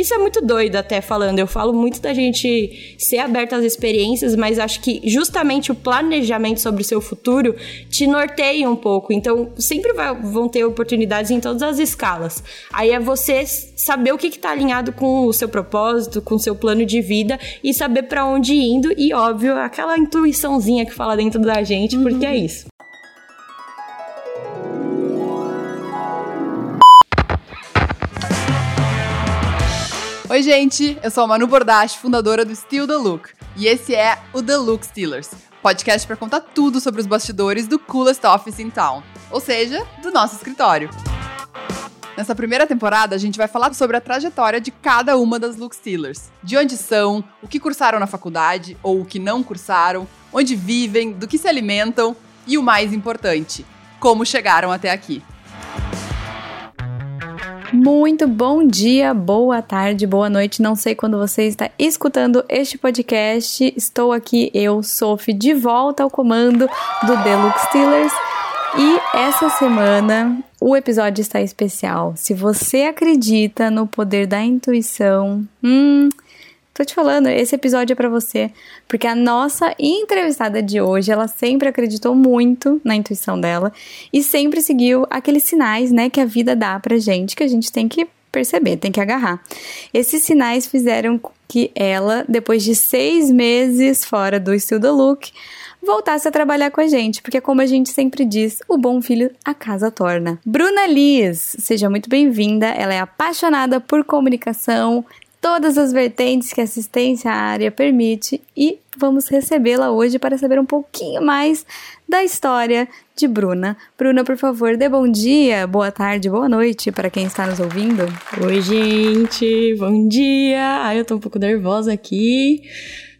Isso é muito doido até falando. Eu falo muito da gente ser aberto às experiências, mas acho que justamente o planejamento sobre o seu futuro te norteia um pouco. Então, sempre vai, vão ter oportunidades em todas as escalas. Aí é você saber o que está alinhado com o seu propósito, com o seu plano de vida e saber para onde ir indo e, óbvio, aquela intuiçãozinha que fala dentro da gente, porque é isso. Oi, gente! Eu sou a Manu Bordache, fundadora do Still The Look. E esse é o The Look Stealers, podcast para contar tudo sobre os bastidores do coolest office in town, ou seja, do nosso escritório. Nessa primeira temporada, a gente vai falar sobre a trajetória de cada uma das Look Stealers. De onde são, o que cursaram na faculdade ou o que não cursaram, onde vivem, do que se alimentam e o mais importante, como chegaram até aqui. Muito bom dia, boa tarde, boa noite. Não sei quando você está escutando este podcast. Estou aqui, eu, Sophie, de volta ao comando do Deluxe Steelers. E essa semana o episódio está especial. Se você acredita no poder da intuição, hum, Tô te falando, esse episódio é para você, porque a nossa entrevistada de hoje, ela sempre acreditou muito na intuição dela e sempre seguiu aqueles sinais, né, que a vida dá pra gente, que a gente tem que perceber, tem que agarrar. Esses sinais fizeram que ela, depois de seis meses fora do the Look, voltasse a trabalhar com a gente, porque como a gente sempre diz, o bom filho a casa torna. Bruna Liz, seja muito bem-vinda. Ela é apaixonada por comunicação, todas as vertentes que a assistência à área permite e vamos recebê-la hoje para saber um pouquinho mais da história de Bruna. Bruna, por favor, dê bom dia, boa tarde, boa noite para quem está nos ouvindo. Oi, gente, bom dia. Ai, eu tô um pouco nervosa aqui.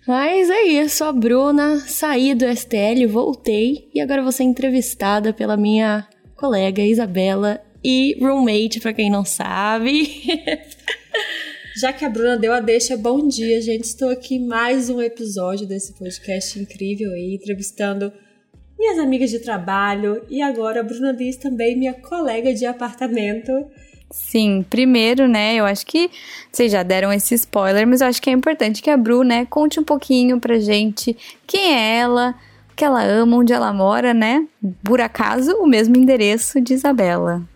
Mas é isso, a Bruna, saí do STL, voltei e agora vou ser entrevistada pela minha colega Isabela e roommate, para quem não sabe. Já que a Bruna deu a deixa, bom dia, gente. Estou aqui em mais um episódio desse podcast incrível aí, entrevistando minhas amigas de trabalho e agora a Bruna Dias também, minha colega de apartamento. Sim, primeiro, né, eu acho que vocês já deram esse spoiler, mas eu acho que é importante que a Bru, né, conte um pouquinho pra gente quem é ela, o que ela ama, onde ela mora, né? Por acaso, o mesmo endereço de Isabela.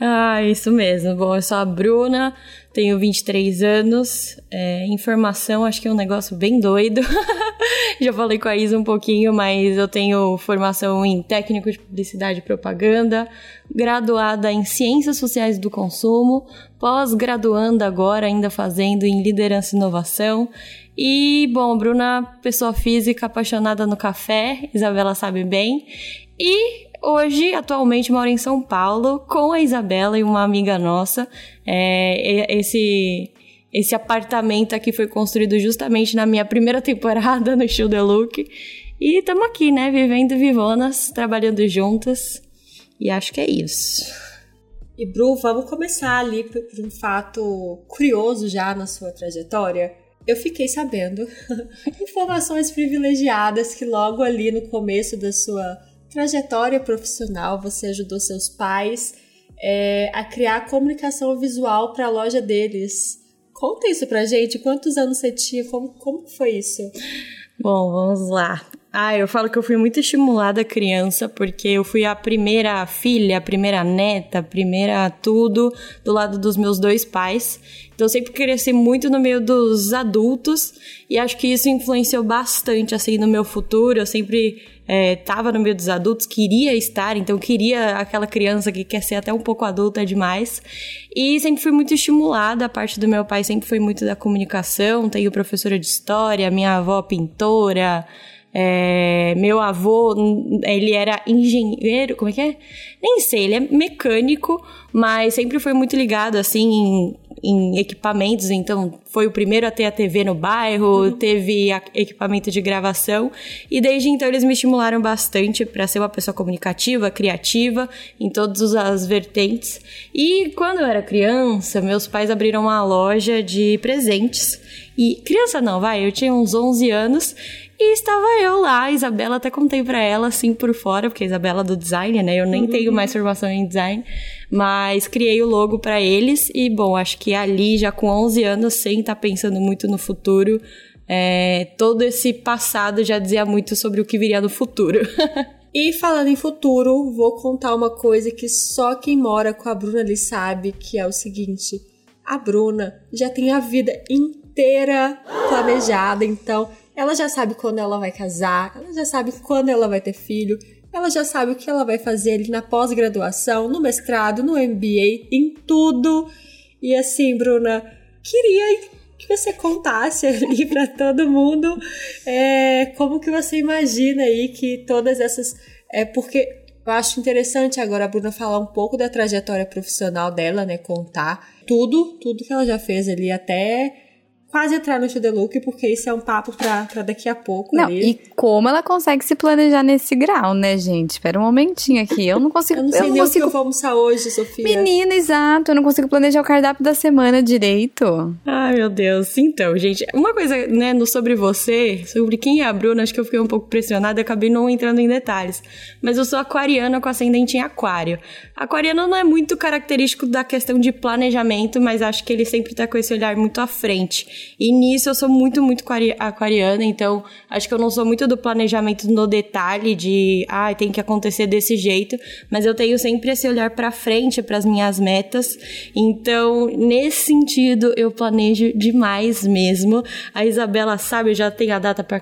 Ah, isso mesmo. Bom, eu sou a Bruna, tenho 23 anos. É, informação, acho que é um negócio bem doido. Já falei com a Isa um pouquinho, mas eu tenho formação em técnico de publicidade e propaganda, graduada em ciências sociais do consumo, pós-graduanda agora, ainda fazendo em liderança e inovação. E, bom, Bruna, pessoa física apaixonada no café, Isabela sabe bem. E hoje, atualmente, moro em São Paulo com a Isabela e uma amiga nossa. É, esse esse apartamento aqui foi construído justamente na minha primeira temporada no Show Look. E estamos aqui, né? Vivendo vivonas, trabalhando juntas. E acho que é isso. E Bru, vamos começar ali por um fato curioso já na sua trajetória. Eu fiquei sabendo informações privilegiadas que logo ali no começo da sua trajetória profissional, você ajudou seus pais é, a criar comunicação visual para a loja deles. Conta isso pra gente, quantos anos você tinha, como, como foi isso? Bom, vamos lá. Ah, eu falo que eu fui muito estimulada criança, porque eu fui a primeira filha, a primeira neta, a primeira tudo do lado dos meus dois pais. Então eu sempre cresci muito no meio dos adultos e acho que isso influenciou bastante assim no meu futuro. Eu sempre estava é, no meio dos adultos, queria estar, então queria aquela criança que quer ser até um pouco adulta demais. E sempre fui muito estimulada, a parte do meu pai sempre foi muito da comunicação, tenho professora de história, minha avó pintora, é, meu avô, ele era engenheiro, como é que é? Nem sei, ele é mecânico, mas sempre foi muito ligado, assim, em, em equipamentos. Então, foi o primeiro a ter a TV no bairro, uhum. teve equipamento de gravação. E desde então, eles me estimularam bastante para ser uma pessoa comunicativa, criativa, em todas as vertentes. E quando eu era criança, meus pais abriram uma loja de presentes. E criança não, vai, eu tinha uns 11 anos E estava eu lá, a Isabela, até contei pra ela assim por fora, porque a Isabela é do design, né? Eu nem uhum. tenho mais formação em design, mas criei o logo para eles e, bom, acho que ali, já com 11 anos, sem estar tá pensando muito no futuro, é, todo esse passado já dizia muito sobre o que viria no futuro. e falando em futuro, vou contar uma coisa que só quem mora com a Bruna ali sabe, que é o seguinte: a Bruna já tem a vida inteira planejada, então ela já sabe quando ela vai casar, ela já sabe quando ela vai ter filho, ela já sabe o que ela vai fazer ali na pós-graduação, no mestrado, no MBA, em tudo. E assim, Bruna, queria que você contasse ali para todo mundo é, como que você imagina aí que todas essas. É, porque eu acho interessante agora a Bruna falar um pouco da trajetória profissional dela, né? Contar tudo, tudo que ela já fez ali até quase entrar no Look, porque isso é um papo pra, pra daqui a pouco. Não, ali. e como ela consegue se planejar nesse grau, né, gente? Espera um momentinho aqui. Eu não consigo. eu não sei eu não nem consigo... o que eu vou almoçar hoje, Sofia. Menina, exato. Eu não consigo planejar o cardápio da semana direito. Ai, meu Deus. Então, gente, uma coisa, né, no sobre você, sobre quem é a Bruna, acho que eu fiquei um pouco pressionada e acabei não entrando em detalhes. Mas eu sou aquariana com ascendente em aquário. Aquariano não é muito característico da questão de planejamento, mas acho que ele sempre tá com esse olhar muito à frente. E nisso eu sou muito, muito aquariana, então acho que eu não sou muito do planejamento no detalhe de, ah, tem que acontecer desse jeito, mas eu tenho sempre esse olhar para frente para as minhas metas. Então, nesse sentido, eu planejo demais mesmo. A Isabela sabe, já tenho a data para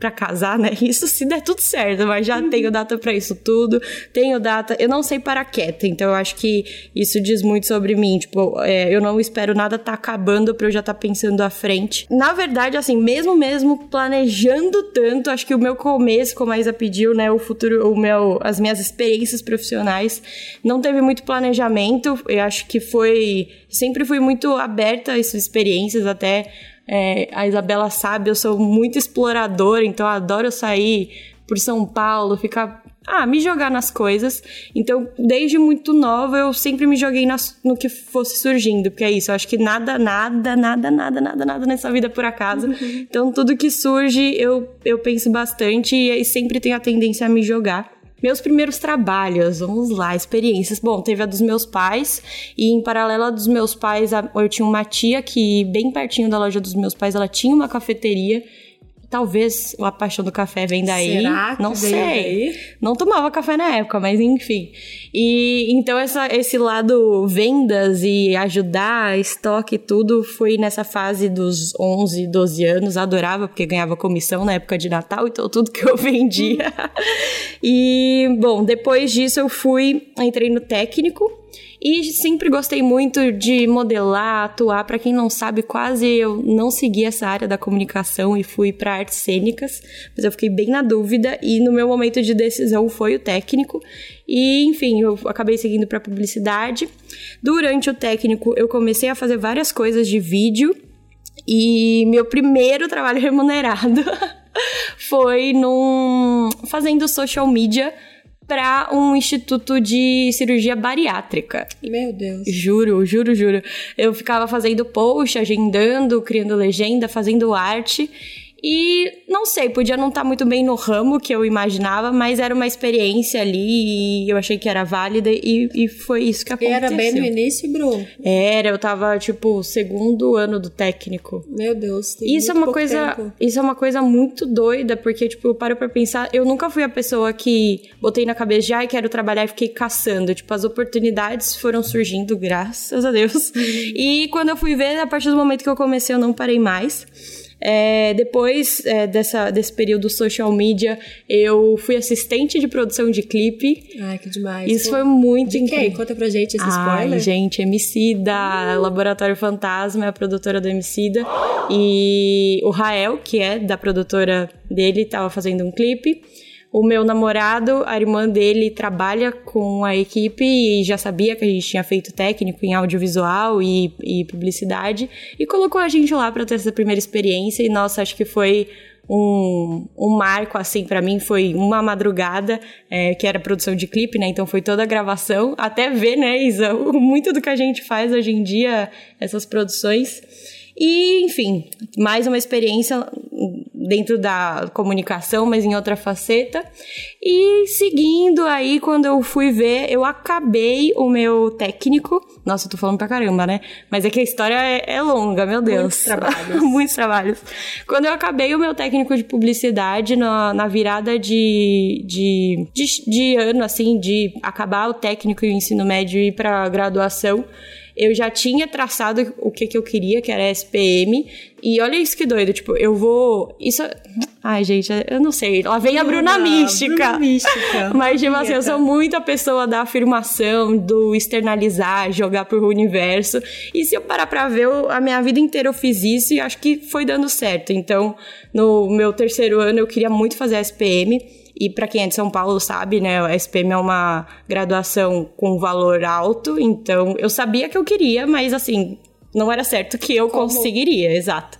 para casar, né? Isso se der tudo certo, mas já tenho data para isso tudo. Tenho data, eu não sei para quieta, então eu acho que isso diz muito sobre mim. Tipo, é, eu não espero nada tá acabando para eu já estar tá pensando à frente. Na verdade, assim, mesmo mesmo planejando tanto, acho que o meu começo, como a Isa pediu, né, o futuro, o meu, as minhas experiências profissionais, não teve muito planejamento. Eu acho que foi, sempre fui muito aberta a essas experiências, até é, a Isabela sabe, eu sou muito exploradora, então eu adoro sair por São Paulo, ficar. Ah, me jogar nas coisas. Então, desde muito nova, eu sempre me joguei nas, no que fosse surgindo, porque é isso. Eu acho que nada, nada, nada, nada, nada, nada nessa vida é por acaso. Uhum. Então, tudo que surge, eu, eu penso bastante e, e sempre tenho a tendência a me jogar. Meus primeiros trabalhos, vamos lá, experiências. Bom, teve a dos meus pais, e em paralelo a dos meus pais, eu tinha uma tia que, bem pertinho da loja dos meus pais, ela tinha uma cafeteria Talvez a paixão do café vem daí. Será que não sei. Daí? Não tomava café na época, mas enfim. E então essa, esse lado vendas e ajudar, estoque e tudo foi nessa fase dos 11, 12 anos. Adorava porque ganhava comissão na época de Natal, então tudo que eu vendia. e bom, depois disso eu fui, entrei no técnico e sempre gostei muito de modelar, atuar. Para quem não sabe, quase eu não segui essa área da comunicação e fui para artes cênicas, mas eu fiquei bem na dúvida e no meu momento de decisão foi o técnico. E, enfim, eu acabei seguindo para publicidade. Durante o técnico, eu comecei a fazer várias coisas de vídeo e meu primeiro trabalho remunerado foi num fazendo social media para um instituto de cirurgia bariátrica. Meu Deus. Juro, juro, juro. Eu ficava fazendo post, agendando, criando legenda, fazendo arte. E não sei, podia não estar tá muito bem no ramo que eu imaginava, mas era uma experiência ali e eu achei que era válida e, e foi isso que aconteceu. E era bem no início, Bruno? Era, eu tava, tipo, segundo ano do técnico. Meu Deus, tem isso é uma coisa tempo. Isso é uma coisa muito doida, porque, tipo, eu paro pra pensar, eu nunca fui a pessoa que botei na cabeça de, ai, quero trabalhar e fiquei caçando. Tipo, as oportunidades foram surgindo, graças a Deus. E quando eu fui ver, a partir do momento que eu comecei, eu não parei mais. É, depois é, dessa, desse período social media, eu fui assistente de produção de clipe. Ai, que demais. Isso Pô, foi muito de incrível. Quem? Conta pra gente esse Ai, spoiler. gente, MC da Laboratório Fantasma, é a produtora do MC da. E o Rael, que é da produtora dele, tava fazendo um clipe. O meu namorado, a irmã dele trabalha com a equipe e já sabia que a gente tinha feito técnico em audiovisual e, e publicidade e colocou a gente lá para ter essa primeira experiência. E nossa, acho que foi um, um marco, assim, para mim foi uma madrugada, é, que era produção de clipe, né? Então foi toda a gravação, até ver, né, Isa, muito do que a gente faz hoje em dia, essas produções. E, enfim, mais uma experiência dentro da comunicação, mas em outra faceta. E seguindo aí, quando eu fui ver, eu acabei o meu técnico. Nossa, eu tô falando pra caramba, né? Mas é que a história é, é longa, meu Deus. Muitos trabalhos. Muitos trabalhos. Quando eu acabei o meu técnico de publicidade na, na virada de, de, de, de ano, assim, de acabar o técnico e o ensino médio e ir pra graduação, eu já tinha traçado o que, que eu queria, que era SPM. E olha isso que doido, tipo, eu vou. Isso. Ai, gente, eu não sei. Lá vem a Bruna, Mística. Bruna Mística. Mas, tipo assim, eu sou muito a pessoa da afirmação, do externalizar, jogar pro universo. E se eu parar pra ver, eu, a minha vida inteira eu fiz isso e acho que foi dando certo. Então, no meu terceiro ano, eu queria muito fazer SPM. E para quem é de São Paulo sabe, né, a SPM é uma graduação com valor alto, então eu sabia que eu queria, mas assim, não era certo que eu Como? conseguiria, exato.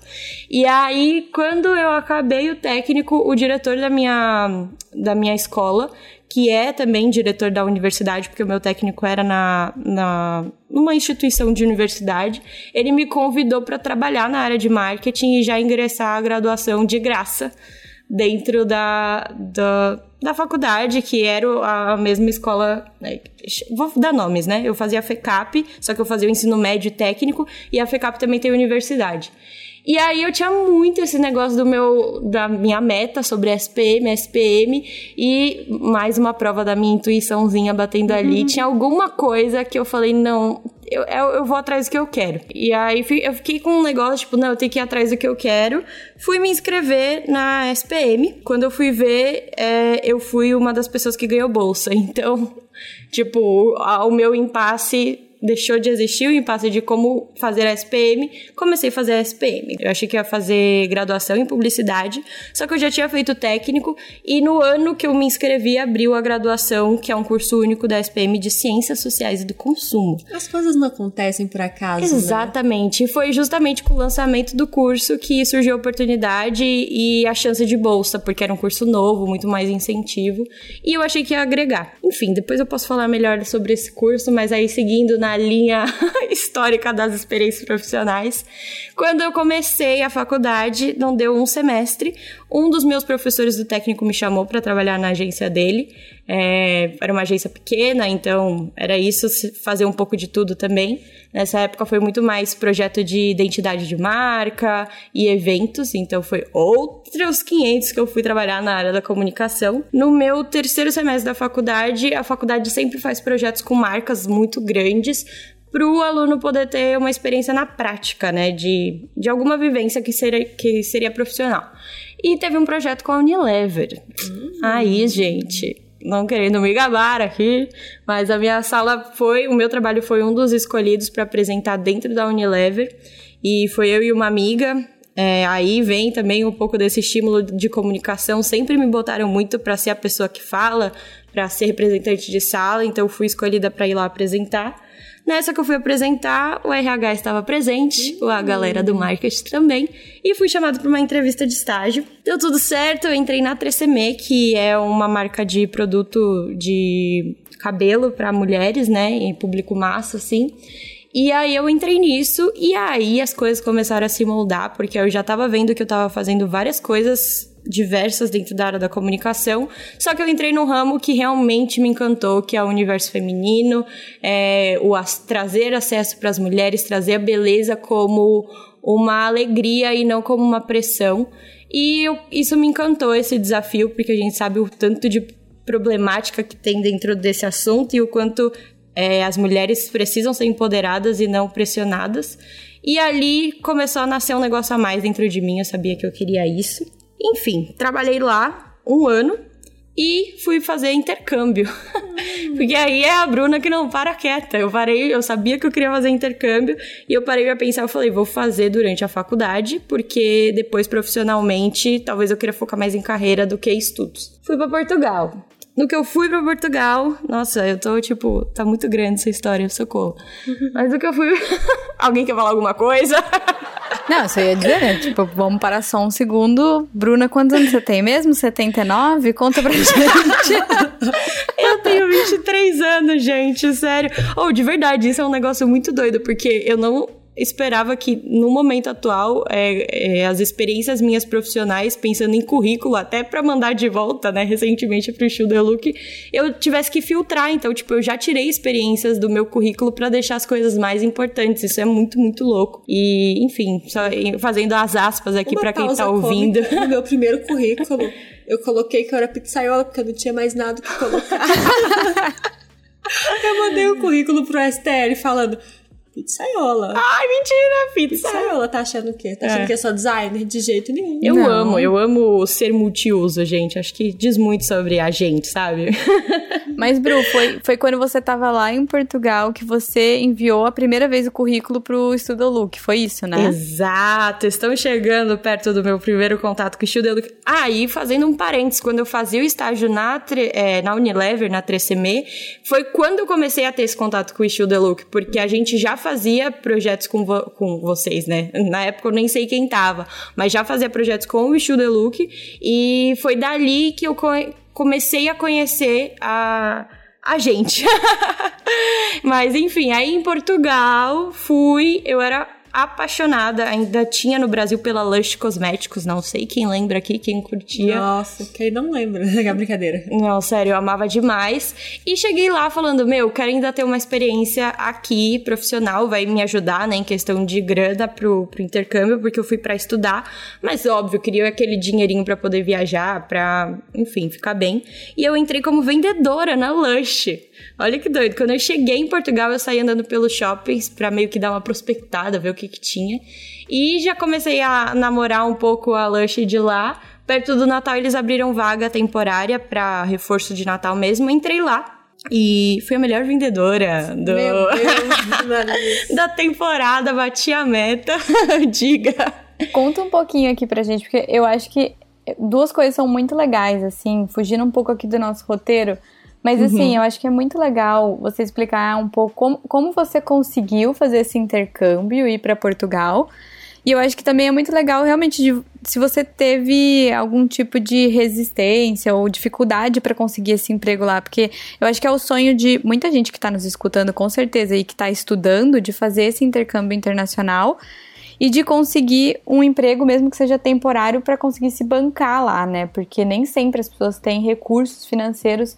E aí, quando eu acabei o técnico, o diretor da minha, da minha escola, que é também diretor da universidade, porque o meu técnico era na, na numa instituição de universidade, ele me convidou para trabalhar na área de marketing e já ingressar a graduação de graça dentro da, da, da faculdade, que era a mesma escola. Né? Vou dar nomes, né? Eu fazia a FECAP, só que eu fazia o ensino médio técnico, e a FECAP também tem universidade. E aí eu tinha muito esse negócio do meu da minha meta sobre SPM, SPM e mais uma prova da minha intuiçãozinha batendo ali. Tinha alguma coisa que eu falei, não, eu, eu, vou atrás do que eu quero. E aí eu fiquei com um negócio, tipo, não, eu tenho que ir atrás do que eu quero. Fui me inscrever na SPM. Quando eu fui ver, é, eu fui uma das pessoas que ganhou bolsa. Então, tipo, o meu impasse deixou de existir o impasse de como fazer a SPM, comecei a fazer a SPM. Eu achei que ia fazer graduação em publicidade, só que eu já tinha feito técnico e no ano que eu me inscrevi abriu a graduação, que é um curso único da SPM de Ciências Sociais e do Consumo. As coisas não acontecem por acaso, né? Exatamente. E foi justamente com o lançamento do curso que surgiu a oportunidade e a chance de bolsa, porque era um curso novo, muito mais incentivo. E eu achei que ia agregar. Enfim, depois eu posso falar melhor sobre esse curso, mas aí seguindo na linha histórica das experiências profissionais, quando eu comecei a faculdade, não deu um semestre, um dos meus professores do técnico me chamou para trabalhar na agência dele. É, era uma agência pequena, então era isso, fazer um pouco de tudo também. Nessa época foi muito mais projeto de identidade de marca e eventos, então foi outros 500 que eu fui trabalhar na área da comunicação. No meu terceiro semestre da faculdade, a faculdade sempre faz projetos com marcas muito grandes para o aluno poder ter uma experiência na prática, né, de, de alguma vivência que seria, que seria profissional. E teve um projeto com a Unilever. Aí, gente, não querendo me gabar aqui, mas a minha sala foi, o meu trabalho foi um dos escolhidos para apresentar dentro da Unilever. E foi eu e uma amiga. É, aí vem também um pouco desse estímulo de comunicação. Sempre me botaram muito para ser a pessoa que fala, para ser representante de sala, então fui escolhida para ir lá apresentar. Nessa que eu fui apresentar, o RH estava presente, a galera do marketing também, e fui chamada para uma entrevista de estágio. Deu tudo certo, eu entrei na 3CM, que é uma marca de produto de cabelo para mulheres, né, em público massa, assim. E aí eu entrei nisso, e aí as coisas começaram a se moldar, porque eu já tava vendo que eu tava fazendo várias coisas diversas dentro da área da comunicação, só que eu entrei num ramo que realmente me encantou, que é o universo feminino, é, o as- trazer acesso para as mulheres, trazer a beleza como uma alegria e não como uma pressão. E eu- isso me encantou, esse desafio, porque a gente sabe o tanto de problemática que tem dentro desse assunto e o quanto é, as mulheres precisam ser empoderadas e não pressionadas. E ali começou a nascer um negócio a mais dentro de mim, eu sabia que eu queria isso. Enfim, trabalhei lá um ano e fui fazer intercâmbio. Porque aí é a Bruna que não para quieta. Eu parei, eu sabia que eu queria fazer intercâmbio e eu parei pra pensar, eu falei, vou fazer durante a faculdade, porque depois profissionalmente, talvez eu queira focar mais em carreira do que em estudos. Fui pra Portugal. No que eu fui pra Portugal, nossa, eu tô tipo, tá muito grande essa história, socorro. Mas no que eu fui. Alguém quer falar alguma coisa? Não, isso eu ia dizer, né? Tipo, vamos parar só um segundo. Bruna, quantos anos você tem mesmo? 79? Conta pra gente. Eu tenho 23 anos, gente, sério. Ou, de verdade, isso é um negócio muito doido, porque eu não. Esperava que no momento atual é, é, as experiências minhas profissionais, pensando em currículo, até para mandar de volta, né, recentemente pro Show The Look, eu tivesse que filtrar. Então, tipo, eu já tirei experiências do meu currículo para deixar as coisas mais importantes. Isso é muito, muito louco. E, enfim, só fazendo as aspas aqui para quem tá ouvindo. No meu primeiro currículo, eu coloquei que eu era pizzaiola, porque eu não tinha mais nada que colocar. eu mandei o um currículo pro STL falando Pizzaiola. Ai, mentira, pizza. Pizzaiola tá achando o quê? Tá achando é. que é só designer? De jeito nenhum. Eu Não. amo, eu amo ser multiuso, gente. Acho que diz muito sobre a gente, sabe? Mas, Bru, foi, foi quando você tava lá em Portugal que você enviou a primeira vez o currículo pro Estudo Look. Foi isso, né? Exato. Estamos chegando perto do meu primeiro contato com o Estudo Look. Aí, ah, fazendo um parênteses, quando eu fazia o estágio na, é, na Unilever, na 3CM, foi quando eu comecei a ter esse contato com o Estudo Look, porque a gente já fazia projetos com, vo com vocês, né? Na época eu nem sei quem tava, mas já fazia projetos com o The Look e foi dali que eu comecei a conhecer a a gente. Mas enfim, aí em Portugal fui, eu era apaixonada, ainda tinha no Brasil pela Lush Cosméticos, não sei quem lembra aqui, quem curtia. Nossa, quem não lembra, é brincadeira. Não, sério, eu amava demais. E cheguei lá falando, meu, quero ainda ter uma experiência aqui, profissional, vai me ajudar, né, em questão de grana pro, pro intercâmbio, porque eu fui para estudar, mas óbvio, queria aquele dinheirinho para poder viajar, pra, enfim, ficar bem. E eu entrei como vendedora na Lush. Olha que doido. Quando eu cheguei em Portugal, eu saí andando pelos shoppings pra meio que dar uma prospectada, ver o que que tinha. E já comecei a namorar um pouco a Lush de lá. Perto do Natal, eles abriram vaga temporária para reforço de Natal mesmo. Entrei lá. E fui a melhor vendedora do... Deus, da temporada, bati a meta. Diga. Conta um pouquinho aqui pra gente, porque eu acho que duas coisas são muito legais, assim, fugindo um pouco aqui do nosso roteiro. Mas assim, uhum. eu acho que é muito legal você explicar um pouco como, como você conseguiu fazer esse intercâmbio e ir para Portugal. E eu acho que também é muito legal realmente de, se você teve algum tipo de resistência ou dificuldade para conseguir esse emprego lá, porque eu acho que é o sonho de muita gente que está nos escutando com certeza e que está estudando de fazer esse intercâmbio internacional e de conseguir um emprego mesmo que seja temporário para conseguir se bancar lá, né? Porque nem sempre as pessoas têm recursos financeiros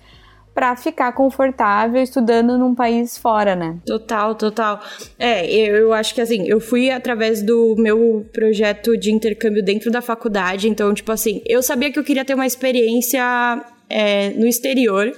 para ficar confortável estudando num país fora, né? Total, total. É, eu, eu acho que assim, eu fui através do meu projeto de intercâmbio dentro da faculdade, então, tipo assim, eu sabia que eu queria ter uma experiência é, no exterior.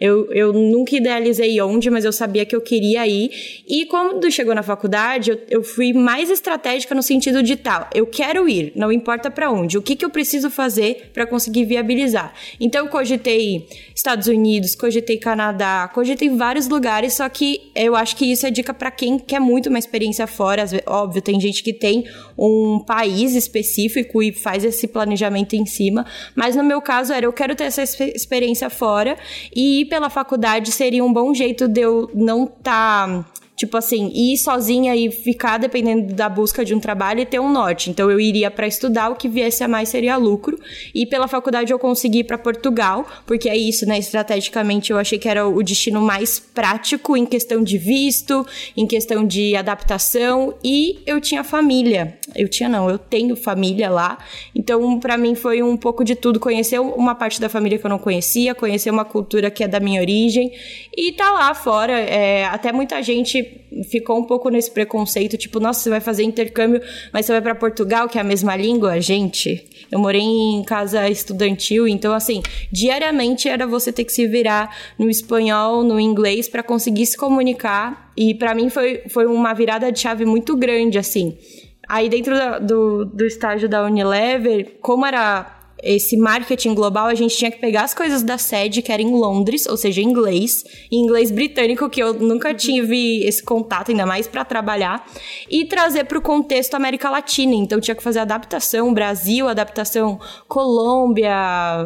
Eu, eu nunca idealizei onde, mas eu sabia que eu queria ir. E quando chegou na faculdade, eu, eu fui mais estratégica no sentido de tal, tá, eu quero ir, não importa para onde. O que, que eu preciso fazer para conseguir viabilizar? Então eu cogitei Estados Unidos, cogitei Canadá, cogitei vários lugares, só que eu acho que isso é dica para quem quer muito uma experiência fora. Óbvio, tem gente que tem um país específico e faz esse planejamento em cima, mas no meu caso era eu quero ter essa experiência fora e pela faculdade seria um bom jeito de eu não estar. Tá tipo assim, ir sozinha e ficar dependendo da busca de um trabalho e ter um norte. Então eu iria para estudar, o que viesse a mais seria lucro. E pela faculdade eu consegui ir para Portugal, porque é isso, né? Estrategicamente eu achei que era o destino mais prático em questão de visto, em questão de adaptação e eu tinha família. Eu tinha não, eu tenho família lá. Então para mim foi um pouco de tudo, conhecer uma parte da família que eu não conhecia, conhecer uma cultura que é da minha origem e tá lá fora, é, até muita gente ficou um pouco nesse preconceito, tipo, nossa, você vai fazer intercâmbio, mas você vai para Portugal, que é a mesma língua? Gente, eu morei em casa estudantil, então assim, diariamente era você ter que se virar no espanhol, no inglês para conseguir se comunicar. E para mim foi, foi uma virada de chave muito grande, assim. Aí dentro do, do estágio da Unilever, como era esse marketing global, a gente tinha que pegar as coisas da sede, que era em Londres, ou seja, em inglês, em inglês britânico, que eu nunca tive esse contato, ainda mais para trabalhar, e trazer para o contexto América Latina. Então tinha que fazer adaptação Brasil, adaptação Colômbia,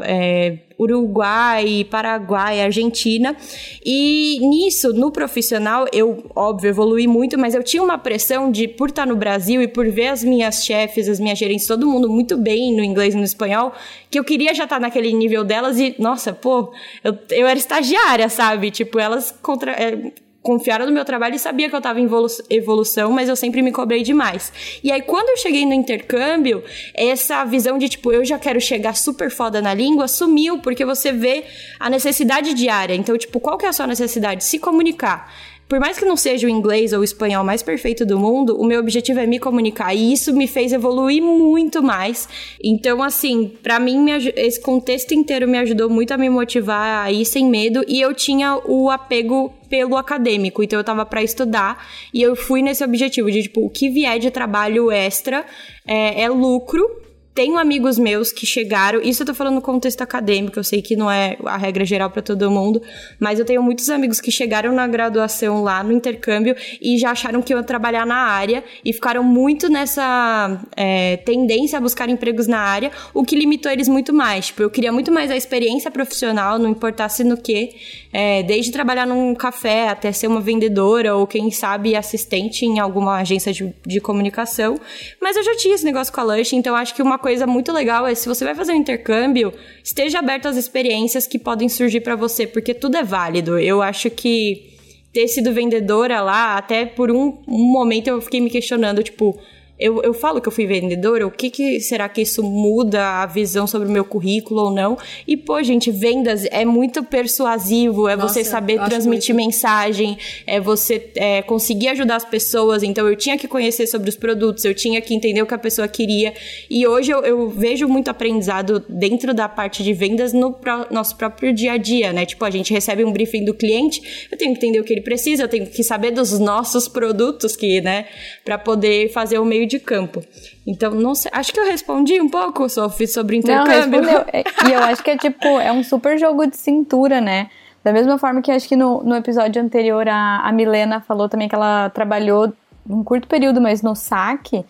é, Uruguai, Paraguai, Argentina. E nisso, no profissional, eu, óbvio, evolui muito, mas eu tinha uma pressão de, por estar no Brasil e por ver as minhas chefes, as minhas gerentes, todo mundo muito bem no inglês e no espanhol, que eu queria já estar naquele nível delas e, nossa, pô, eu, eu era estagiária, sabe? Tipo, elas contra. É, confiaram no meu trabalho e sabia que eu tava em evolu evolução, mas eu sempre me cobrei demais. E aí, quando eu cheguei no intercâmbio, essa visão de, tipo, eu já quero chegar super foda na língua, sumiu, porque você vê a necessidade diária. Então, tipo, qual que é a sua necessidade? Se comunicar por mais que não seja o inglês ou o espanhol mais perfeito do mundo, o meu objetivo é me comunicar e isso me fez evoluir muito mais. Então, assim, para mim, esse contexto inteiro me ajudou muito a me motivar a ir sem medo e eu tinha o apego pelo acadêmico, então eu tava para estudar e eu fui nesse objetivo de, tipo, o que vier de trabalho extra é, é lucro. Tenho amigos meus que chegaram, isso eu tô falando no contexto acadêmico, eu sei que não é a regra geral para todo mundo, mas eu tenho muitos amigos que chegaram na graduação lá no intercâmbio e já acharam que iam trabalhar na área e ficaram muito nessa é, tendência a buscar empregos na área, o que limitou eles muito mais. Tipo, eu queria muito mais a experiência profissional, não importasse no que, é, desde trabalhar num café até ser uma vendedora ou quem sabe assistente em alguma agência de, de comunicação, mas eu já tinha esse negócio com a Lush, então acho que uma coisa muito legal é se você vai fazer um intercâmbio, esteja aberto às experiências que podem surgir para você, porque tudo é válido. Eu acho que ter sido vendedora lá, até por um, um momento eu fiquei me questionando, tipo, eu, eu falo que eu fui vendedora, o que, que será que isso muda a visão sobre o meu currículo ou não? E, pô, gente, vendas é muito persuasivo, é Nossa, você saber transmitir muito. mensagem, é você é, conseguir ajudar as pessoas. Então, eu tinha que conhecer sobre os produtos, eu tinha que entender o que a pessoa queria. E hoje eu, eu vejo muito aprendizado dentro da parte de vendas no pro, nosso próprio dia a dia, né? Tipo, a gente recebe um briefing do cliente, eu tenho que entender o que ele precisa, eu tenho que saber dos nossos produtos, que, né, para poder fazer o meio de campo. Então, não sei, acho que eu respondi um pouco, Sophie, sobre intercâmbio. Não, é, e eu acho que é tipo, é um super jogo de cintura, né? Da mesma forma que acho que no, no episódio anterior a, a Milena falou também que ela trabalhou um curto período, mas no saque,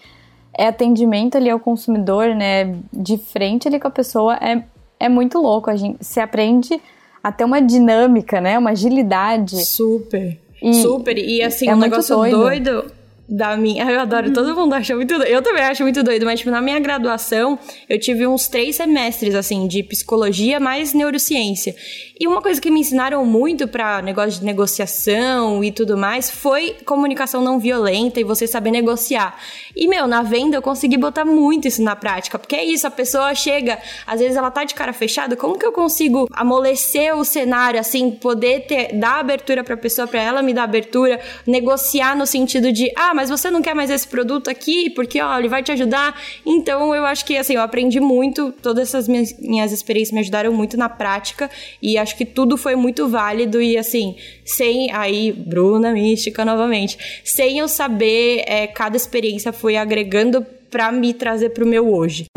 é atendimento ali ao consumidor, né? De frente ali com a pessoa, é, é muito louco. A gente se aprende a ter uma dinâmica, né? Uma agilidade. Super. E Super. E assim, é um negócio doido, doido da minha. Eu adoro, uhum. todo mundo acha muito doido. Eu também acho muito doido, mas, tipo, na minha graduação, eu tive uns três semestres, assim, de psicologia mais neurociência. E uma coisa que me ensinaram muito para negócio de negociação e tudo mais foi comunicação não violenta e você saber negociar. E, meu, na venda eu consegui botar muito isso na prática, porque é isso, a pessoa chega, às vezes ela tá de cara fechada, como que eu consigo amolecer o cenário, assim, poder ter, dar abertura pra pessoa, pra ela me dar abertura, negociar no sentido de, ah, mas você não quer mais esse produto aqui, porque, ó, ele vai te ajudar. Então, eu acho que, assim, eu aprendi muito, todas essas minhas, minhas experiências me ajudaram muito na prática e acho que tudo foi muito válido e assim, sem aí, Bruna Mística novamente, sem eu saber, é, cada experiência foi agregando para me trazer pro meu hoje.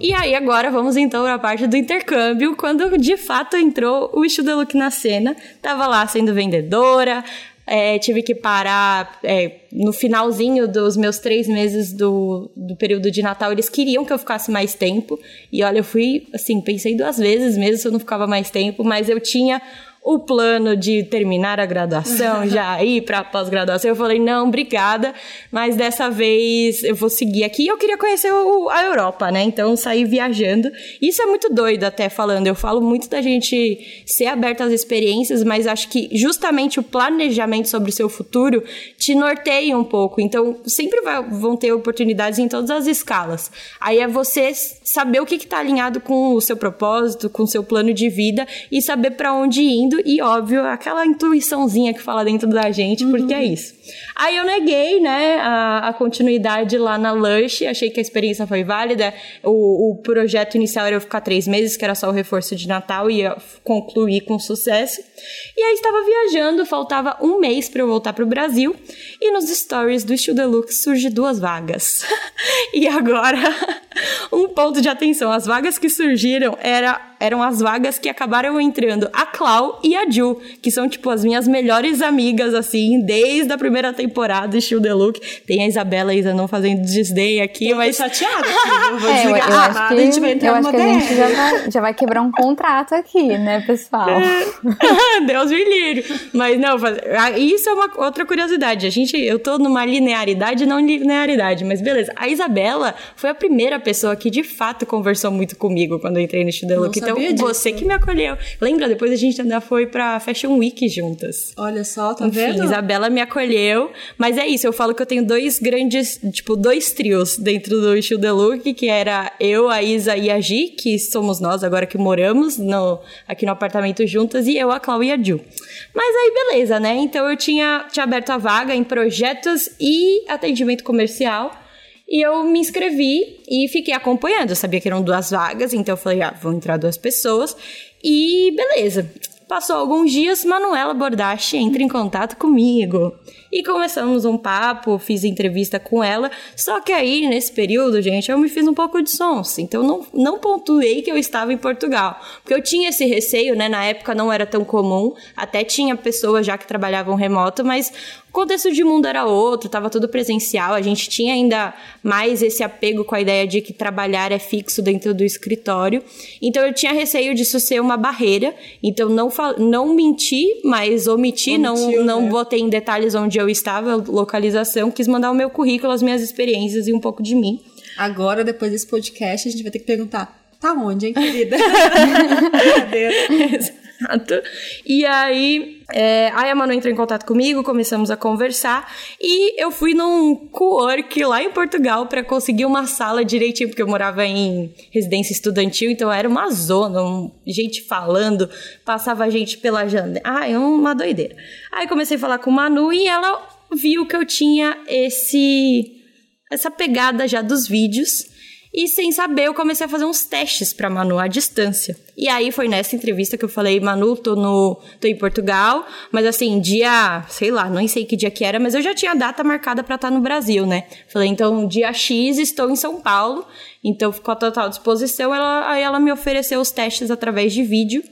E aí, agora vamos então para a parte do intercâmbio, quando de fato entrou o Look na cena. Tava lá sendo vendedora, é, tive que parar é, no finalzinho dos meus três meses do, do período de Natal. Eles queriam que eu ficasse mais tempo. E olha, eu fui, assim, pensei duas vezes mesmo se eu não ficava mais tempo, mas eu tinha o plano de terminar a graduação, já ir para pós-graduação. Eu falei, não, obrigada, mas dessa vez eu vou seguir aqui. Eu queria conhecer o, a Europa, né? Então saí viajando. Isso é muito doido até falando. Eu falo muito da gente ser aberto às experiências, mas acho que justamente o planejamento sobre o seu futuro te norteia um pouco. Então sempre vai, vão ter oportunidades em todas as escalas. Aí é você saber o que está alinhado com o seu propósito, com o seu plano de vida e saber para onde ir e, óbvio, aquela intuiçãozinha que fala dentro da gente, uhum. porque é isso. Aí eu neguei, né, a, a, continuidade lá na Lush, achei que a experiência foi válida. O, o projeto inicial era eu ficar três meses, que era só o reforço de Natal, e ia concluir com sucesso. E aí estava viajando, faltava um mês para eu voltar para o Brasil, e nos stories do Estilo Deluxe surge duas vagas. e agora, um ponto de atenção: as vagas que surgiram era, eram as vagas que acabaram entrando a Clau e a Ju, que são, tipo, as minhas melhores amigas, assim, desde a primeira temporada de Estilo Deluxe. Tem a Isabela e a Isa não fazendo desdém aqui, eu mas. Chateada aqui, vou é, eu, eu acho que, a gente vai entrar eu acho que a gente já vai, já vai quebrar um contrato aqui, né, pessoal? Deus me livre. Mas não, isso é uma outra curiosidade. A gente, eu tô numa linearidade não linearidade, mas beleza. A Isabela foi a primeira pessoa que de fato conversou muito comigo quando eu entrei no Estudando Então então você que me acolheu. Lembra, depois a gente ainda foi pra Fashion Week juntas. Olha só, tá Enfim, vendo? Isabela me acolheu. Mas é isso, eu falo que eu tenho dois grandes, tipo, dois trios dentro do Estilo The Look, que era eu, a Isa e a Gi, que somos nós agora que moramos no, aqui no apartamento juntas, e eu, a Clau e a Ju. Mas aí, beleza, né? Então eu tinha, tinha aberto a vaga em projetos e atendimento comercial. E eu me inscrevi e fiquei acompanhando. Eu sabia que eram duas vagas, então eu falei, ah, vão entrar duas pessoas. E beleza. Passou alguns dias, Manuela Bordache entra em contato comigo. E começamos um papo, fiz entrevista com ela. Só que aí, nesse período, gente, eu me fiz um pouco de sonso. Então, não, não pontuei que eu estava em Portugal. Porque eu tinha esse receio, né? Na época não era tão comum. Até tinha pessoas já que trabalhavam remoto, mas o contexto de mundo era outro, estava tudo presencial. A gente tinha ainda mais esse apego com a ideia de que trabalhar é fixo dentro do escritório. Então eu tinha receio disso ser uma barreira. Então não, não menti, mas omiti, Omitiu, não, não né? botei em detalhes onde eu estava, localização, quis mandar o meu currículo, as minhas experiências e um pouco de mim. Agora, depois desse podcast, a gente vai ter que perguntar: tá onde, hein, querida? Exato. E aí, é, aí a Manu entrou em contato comigo, começamos a conversar e eu fui num co-work lá em Portugal para conseguir uma sala direitinho, porque eu morava em residência estudantil, então era uma zona, um, gente falando, passava gente pela janela. Ah, é uma doideira. Aí comecei a falar com a Manu e ela viu que eu tinha esse essa pegada já dos vídeos e sem saber, eu comecei a fazer uns testes para Manu à distância. E aí foi nessa entrevista que eu falei, Manu, tô no tô em Portugal, mas assim, dia, sei lá, não sei que dia que era, mas eu já tinha data marcada para estar tá no Brasil, né? Falei, então, dia X estou em São Paulo. Então, ficou a total disposição. Ela, aí ela me ofereceu os testes através de vídeo.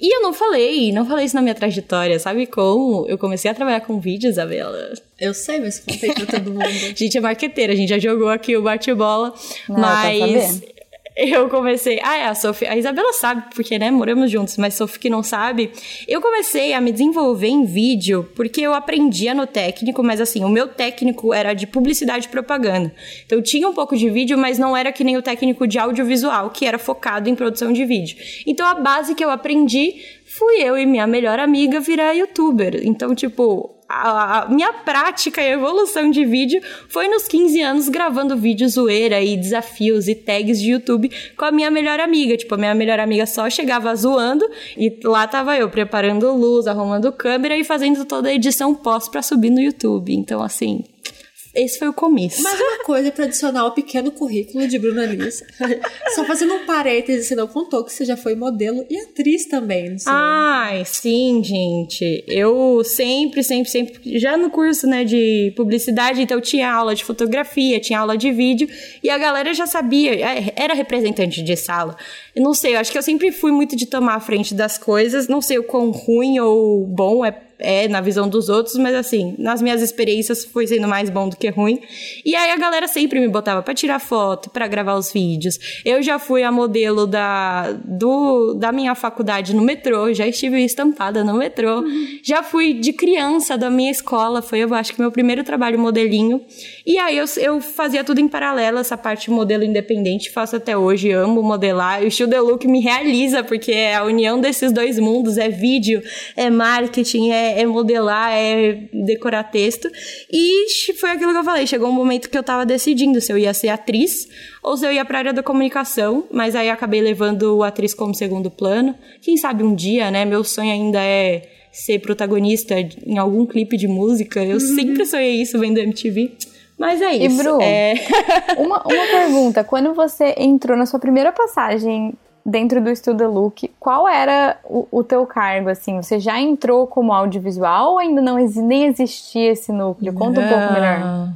E eu não falei, não falei isso na minha trajetória, sabe como? Eu comecei a trabalhar com vídeo, Isabela. Eu sei, mas contei pra todo mundo. a gente é marqueteira, a gente já jogou aqui o bate-bola, mas eu comecei. Ah, é, a Sophie. A Isabela sabe, porque, né, moramos juntos, mas Sophie que não sabe. Eu comecei a me desenvolver em vídeo porque eu aprendia no técnico, mas assim, o meu técnico era de publicidade e propaganda. Então tinha um pouco de vídeo, mas não era que nem o técnico de audiovisual, que era focado em produção de vídeo. Então a base que eu aprendi fui eu e minha melhor amiga virar youtuber. Então, tipo, a, a, minha prática e evolução de vídeo foi nos 15 anos gravando vídeo zoeira e desafios e tags de YouTube com a minha melhor amiga. Tipo, a minha melhor amiga só chegava zoando e lá tava eu preparando luz, arrumando câmera e fazendo toda a edição pós para subir no YouTube. Então, assim, esse foi o começo. Mas uma coisa para adicionar ao pequeno currículo de Bruna Liz. Só fazendo um parêntese, você não contou que você já foi modelo e atriz também. Não Ai, sim, gente. Eu sempre, sempre, sempre. Já no curso né, de publicidade, então tinha aula de fotografia, tinha aula de vídeo, e a galera já sabia, é, era representante de sala. Eu não sei, eu acho que eu sempre fui muito de tomar a frente das coisas. Não sei o quão ruim ou bom é é na visão dos outros, mas assim, nas minhas experiências foi sendo mais bom do que ruim. E aí a galera sempre me botava para tirar foto, para gravar os vídeos. Eu já fui a modelo da, do, da minha faculdade no metrô, já estive estampada no metrô. Uhum. Já fui de criança da minha escola, foi eu acho que meu primeiro trabalho modelinho. E aí eu, eu fazia tudo em paralelo, essa parte modelo independente, faço até hoje, amo modelar. O Show The Look me realiza, porque é a união desses dois mundos, é vídeo, é marketing, é é, modelar, é decorar texto. E foi aquilo que eu falei. Chegou um momento que eu tava decidindo se eu ia ser atriz ou se eu ia pra área da comunicação, mas aí acabei levando a atriz como segundo plano. Quem sabe um dia, né? Meu sonho ainda é ser protagonista em algum clipe de música. Eu uhum. sempre sonhei isso vendo MTV. Mas é isso. E Bru, é... uma, uma pergunta. Quando você entrou na sua primeira passagem dentro do Studio Look, qual era o, o, teu cargo, assim? Você já entrou como audiovisual ou ainda não nem existia esse núcleo? Conta um pouco melhor.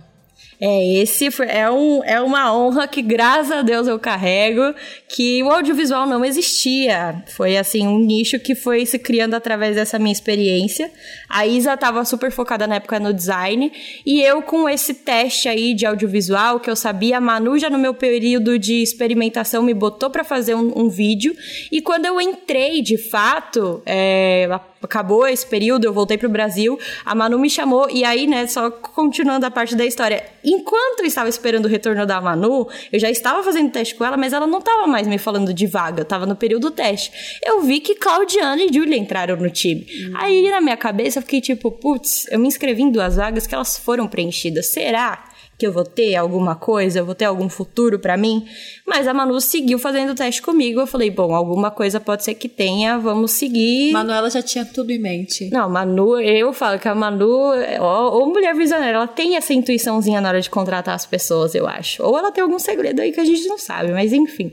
É, esse foi, é, um, é uma honra que, graças a Deus, eu carrego, que o audiovisual não existia. Foi, assim, um nicho que foi se criando através dessa minha experiência. A Isa estava super focada na época no design, e eu com esse teste aí de audiovisual, que eu sabia, a Manu já no meu período de experimentação me botou para fazer um, um, vídeo, e quando eu entrei, de fato, é, acabou esse período, eu voltei pro Brasil, a Manu me chamou, e aí, né, só continuando a parte da história, enquanto eu estava esperando o retorno da Manu, eu já estava fazendo teste com ela, mas ela não estava mais me falando de vaga, eu tava no período teste. Eu vi que Claudiana e Julia entraram no time. Hum. Aí, na minha cabeça, eu fiquei tipo, putz, eu me inscrevi em duas vagas que elas foram preenchidas, será? Que eu vou ter alguma coisa, eu vou ter algum futuro para mim. Mas a Manu seguiu fazendo o teste comigo. Eu falei, bom, alguma coisa pode ser que tenha, vamos seguir. Manuela já tinha tudo em mente. Não, Manu, eu falo que a Manu, ou mulher visionária, ela tem essa intuiçãozinha na hora de contratar as pessoas, eu acho. Ou ela tem algum segredo aí que a gente não sabe, mas enfim.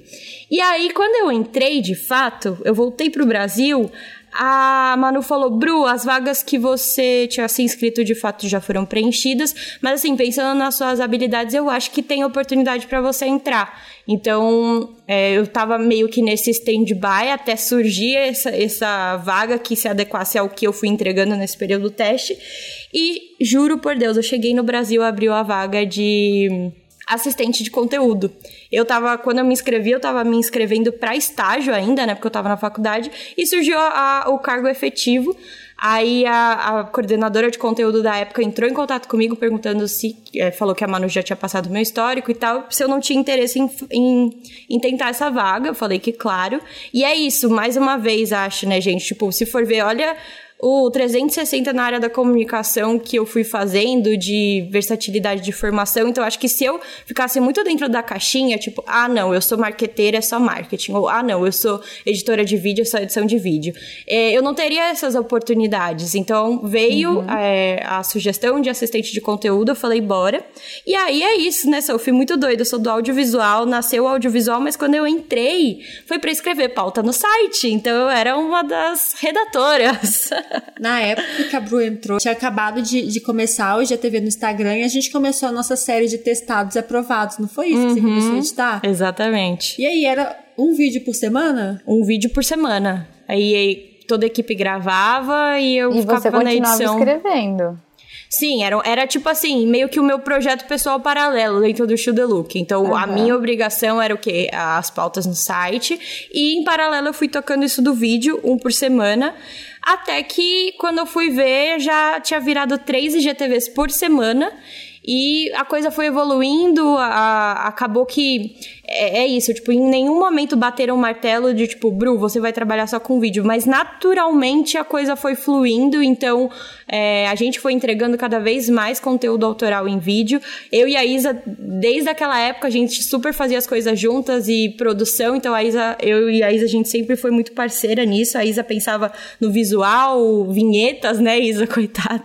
E aí, quando eu entrei de fato, eu voltei pro Brasil a Manu falou, Bru, as vagas que você tinha se inscrito de fato já foram preenchidas, mas assim, pensando nas suas habilidades, eu acho que tem oportunidade para você entrar. Então, é, eu tava meio que nesse stand-by até surgir essa, essa vaga que se adequasse ao que eu fui entregando nesse período do teste. E juro por Deus, eu cheguei no Brasil, abriu a vaga de assistente de conteúdo. Eu tava, quando eu me inscrevi, eu tava me inscrevendo para estágio ainda, né? Porque eu tava na faculdade, e surgiu a, o cargo efetivo. Aí a, a, coordenadora de conteúdo da época entrou em contato comigo perguntando se. É, falou que a Manu já tinha passado o meu histórico e tal, se eu não tinha interesse em, em, em, tentar essa vaga. Eu falei que claro. E é isso, mais uma vez, acho, né, gente? Tipo, se for ver, olha o 360 na área da comunicação que eu fui fazendo, de versatilidade de formação. Então, acho que se eu ficasse muito dentro da caixinha, tipo, ah, não, eu sou marqueteira, é só marketing. Ou, ah, não, eu sou editora de vídeo, é só edição de vídeo. É, eu não teria essas oportunidades. Então, veio uhum. é, a sugestão de assistente de conteúdo, eu falei, bora. E aí é isso, né, Sophie? Muito doida. Eu sou do audiovisual, nasceu o audiovisual, mas quando eu entrei, foi para escrever pauta no site. Então, eu era uma das redatoras. Na época que a Bru entrou, tinha acabado de, de começar o IGTV no Instagram e a gente começou a nossa série de testados e aprovados, não foi isso uhum, que você começou a uhum. editar? Exatamente. E aí, era um vídeo por semana? Um vídeo por semana. Aí, aí toda a equipe gravava e eu e ficava você na edição. escrevendo. Sim, era, era tipo assim, meio que o meu projeto pessoal paralelo dentro do Show The Look. Então, uhum. a minha obrigação era o quê? As pautas no site. E em paralelo eu fui tocando isso do vídeo, um por semana. Até que, quando eu fui ver, já tinha virado três IGTVs por semana. E a coisa foi evoluindo, a, acabou que é, é, isso, tipo, em nenhum momento bateram um martelo de tipo, Bru, você vai trabalhar só com vídeo, mas naturalmente a coisa foi fluindo, então é, a gente foi entregando cada vez mais conteúdo autoral em vídeo. Eu e a Isa, desde aquela época, a gente super fazia as coisas juntas e produção, então a Isa, eu e a Isa, a gente sempre foi muito parceira nisso. A Isa pensava no visual, vinhetas, né, Isa, coitada.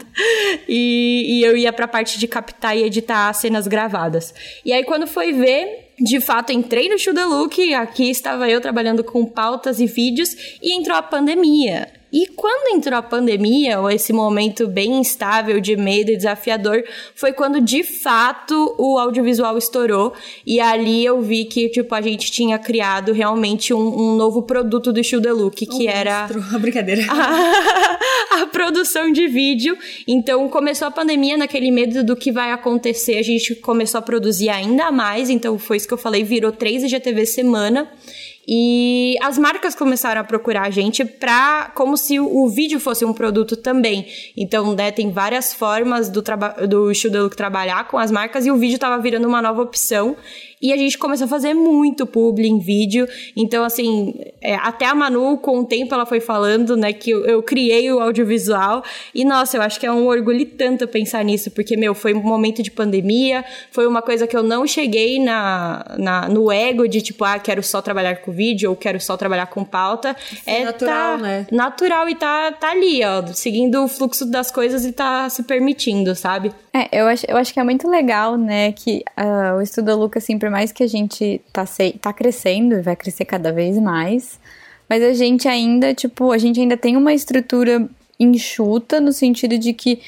E, e eu ia pra parte de captar e editar cenas gravadas. E aí, quando foi ver, de fato, entrei no Show The Look, aqui estava eu trabalhando com pautas e vídeos, e entrou a pandemia. E quando entrou a pandemia, ou esse momento bem instável de medo e desafiador, foi quando de fato o audiovisual estourou. E ali eu vi que, tipo, a gente tinha criado realmente um, um novo produto do Show The Look, que um era. Monstro. Brincadeira. A, a produção de vídeo. Então começou a pandemia naquele medo do que vai acontecer. A gente começou a produzir ainda mais. Então foi isso que eu falei, virou três IGTV semana. E as marcas começaram a procurar a gente para como se o vídeo fosse um produto também. Então, né, tem várias formas do, do Look trabalhar com as marcas e o vídeo estava virando uma nova opção. E a gente começou a fazer muito publi em vídeo. Então, assim, é, até a Manu, com o tempo, ela foi falando, né, que eu, eu, criei o audiovisual. E, nossa, eu acho que é um orgulho tanto pensar nisso, porque, meu, foi um momento de pandemia, foi uma coisa que eu não cheguei na, na no ego de, tipo, ah, quero só trabalhar com vídeo ou quero só trabalhar com pauta. é natural, tá, né? Natural e tá, tá ali, ó, seguindo o fluxo das coisas e tá se permitindo, sabe? É, eu acho, eu acho que é muito legal, né, que uh, o Estudo Lucas, assim, mais que a gente tá, se, tá crescendo e vai crescer cada vez mais, mas a gente ainda, tipo, a gente ainda tem uma estrutura enxuta no sentido de que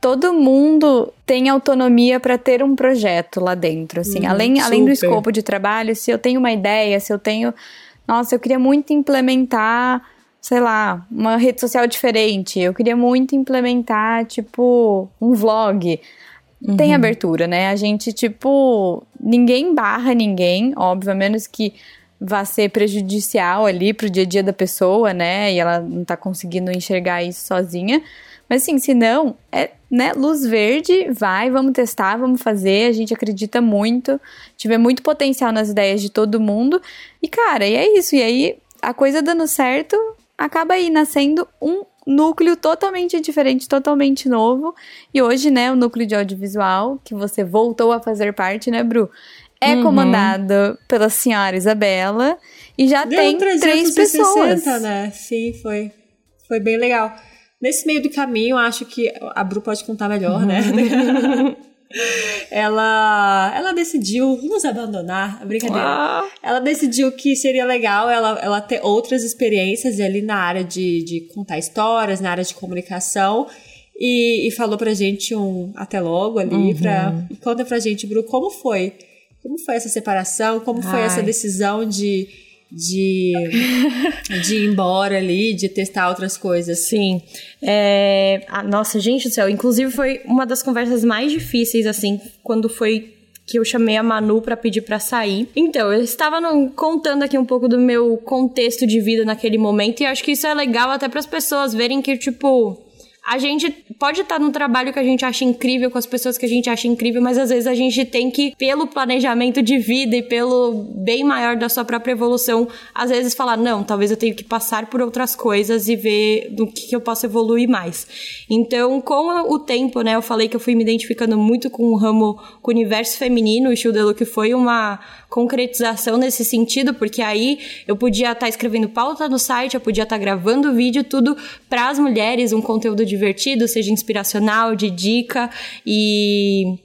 todo mundo tem autonomia para ter um projeto lá dentro, assim, hum, além, além do escopo de trabalho, se eu tenho uma ideia, se eu tenho, nossa, eu queria muito implementar sei lá, uma rede social diferente. Eu queria muito implementar, tipo, um vlog. Uhum. Tem abertura, né? A gente, tipo, ninguém barra ninguém, óbvio, a menos que vá ser prejudicial ali pro dia a dia da pessoa, né? E ela não tá conseguindo enxergar isso sozinha. Mas assim, se não, é, né, luz verde, vai, vamos testar, vamos fazer, a gente acredita muito, tiver muito potencial nas ideias de todo mundo. E cara, e é isso, e aí a coisa dando certo, acaba aí nascendo um núcleo totalmente diferente, totalmente novo. E hoje, né, o núcleo de audiovisual, que você voltou a fazer parte, né, Bru? É uhum. comandado pela senhora Isabela e já Deu tem três pessoas. né? Sim, foi, foi bem legal. Nesse meio do caminho, acho que a Bru pode contar melhor, né? ela, ela decidiu nos abandonar, brincadeira. Ah. Ela decidiu que seria legal ela, ela ter outras experiências ali na área de, de contar histórias, na área de comunicação. E, e falou pra gente um até logo ali. Uhum. Pra, conta pra gente, Bru, como foi? Como foi essa separação? Como Ai. foi essa decisão de de, de ir embora ali, de testar outras coisas. Sim. É, a, nossa, gente do céu. Inclusive, foi uma das conversas mais difíceis, assim, quando foi que eu chamei a Manu para pedir para sair. Então, eu estava no, contando aqui um pouco do meu contexto de vida naquele momento e acho que isso é legal até para as pessoas verem que tipo a gente pode estar num trabalho que a gente acha incrível, com as pessoas que a gente acha incrível, mas às vezes a gente tem que, pelo planejamento de vida e pelo bem maior da sua própria evolução, às vezes falar, não, talvez eu tenha que passar por outras coisas e ver do que, que eu posso evoluir mais. Então, com o tempo, né, eu falei que eu fui me identificando muito com o ramo, com o universo feminino, o The Look foi uma concretização nesse sentido, porque aí eu podia estar escrevendo pauta no site, eu podia estar gravando vídeo, tudo para as mulheres, um conteúdo divertido, seja inspiracional, de dica e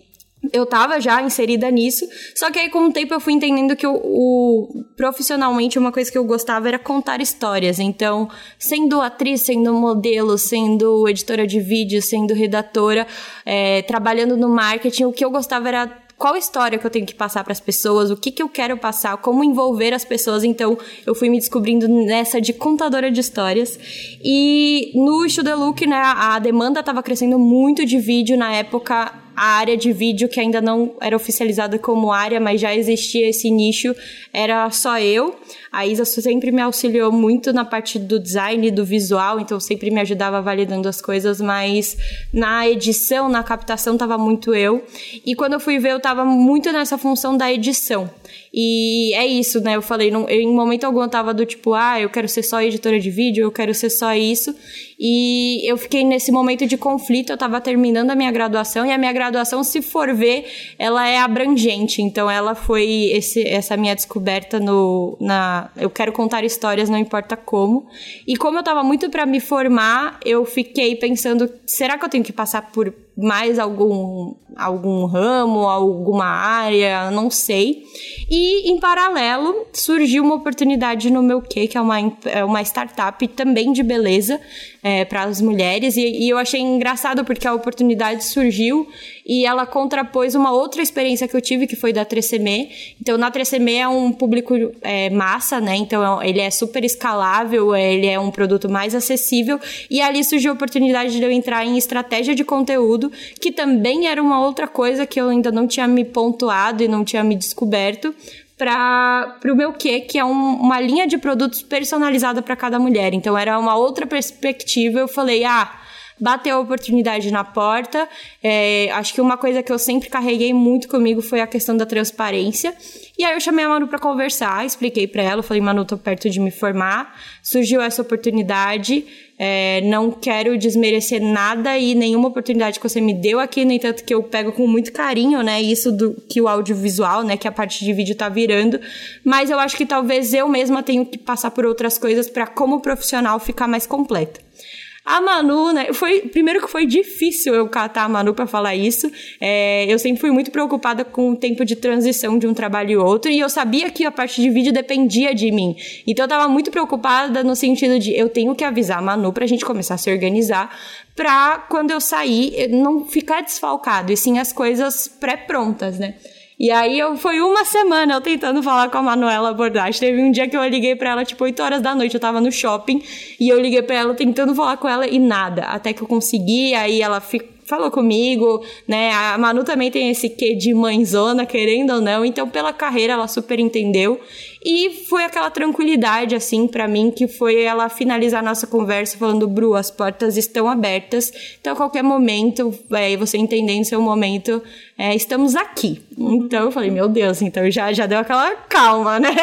eu tava já inserida nisso, só que aí com o tempo eu fui entendendo que o, o, profissionalmente uma coisa que eu gostava era contar histórias. Então, sendo atriz, sendo modelo, sendo editora de vídeo, sendo redatora, é, trabalhando no marketing, o que eu gostava era qual história que eu tenho que passar para as pessoas, o que, que eu quero passar, como envolver as pessoas. Então, eu fui me descobrindo nessa de contadora de histórias. E no Look, né, a demanda estava crescendo muito de vídeo na época a área de vídeo, que ainda não era oficializada como área, mas já existia esse nicho, era só eu. A Isa sempre me auxiliou muito na parte do design, do visual, então sempre me ajudava validando as coisas, mas na edição, na captação, tava muito eu. E quando eu fui ver, eu tava muito nessa função da edição. E é isso, né? Eu falei, não, eu, em momento algum eu tava do tipo, ah, eu quero ser só editora de vídeo, eu quero ser só isso. E eu fiquei nesse momento de conflito, eu tava terminando a minha graduação, e a minha graduação, se for ver, ela é abrangente. Então ela foi esse, essa minha descoberta no. Na, eu quero contar histórias, não importa como. E como eu tava muito para me formar, eu fiquei pensando, será que eu tenho que passar por mais algum, algum ramo, alguma área, não sei. E em paralelo surgiu uma oportunidade no meu que, que é uma, é uma startup também de beleza é, para as mulheres. E, e eu achei engraçado porque a oportunidade surgiu e ela contrapôs uma outra experiência que eu tive, que foi da 3CM. Então, na 3CM é um público é, massa, né? Então, ele é super escalável, ele é um produto mais acessível. E ali surgiu a oportunidade de eu entrar em estratégia de conteúdo, que também era uma outra coisa que eu ainda não tinha me pontuado e não tinha me descoberto para o meu que que é um, uma linha de produtos personalizada para cada mulher. Então era uma outra perspectiva. Eu falei, ah, bateu a oportunidade na porta. É, acho que uma coisa que eu sempre carreguei muito comigo foi a questão da transparência. E aí eu chamei a Manu para conversar, expliquei para ela, falei, Manu, tô perto de me formar, surgiu essa oportunidade, é, não quero desmerecer nada e nenhuma oportunidade que você me deu aqui, no entanto que eu pego com muito carinho, né, isso do que o audiovisual, né, que a parte de vídeo tá virando, mas eu acho que talvez eu mesma tenho que passar por outras coisas para como profissional ficar mais completa. A Manu, né? Foi, primeiro que foi difícil eu catar a Manu para falar isso. É, eu sempre fui muito preocupada com o tempo de transição de um trabalho e outro. E eu sabia que a parte de vídeo dependia de mim. Então eu tava muito preocupada no sentido de eu tenho que avisar a Manu pra gente começar a se organizar. Pra quando eu sair, não ficar desfalcado. E sim as coisas pré-prontas, né? E aí eu foi uma semana eu tentando falar com a Manuela Bordage. Teve um dia que eu liguei para ela tipo 8 horas da noite, eu tava no shopping e eu liguei para ela tentando falar com ela e nada, até que eu consegui, aí ela falou comigo, né? A Manu também tem esse quê de mãezona, querendo ou não, então pela carreira ela super entendeu. E foi aquela tranquilidade, assim, para mim, que foi ela finalizar a nossa conversa falando, Bru, as portas estão abertas, então a qualquer momento, é, você entendendo seu momento, é, estamos aqui. Então eu falei, meu Deus, então já, já deu aquela calma, né?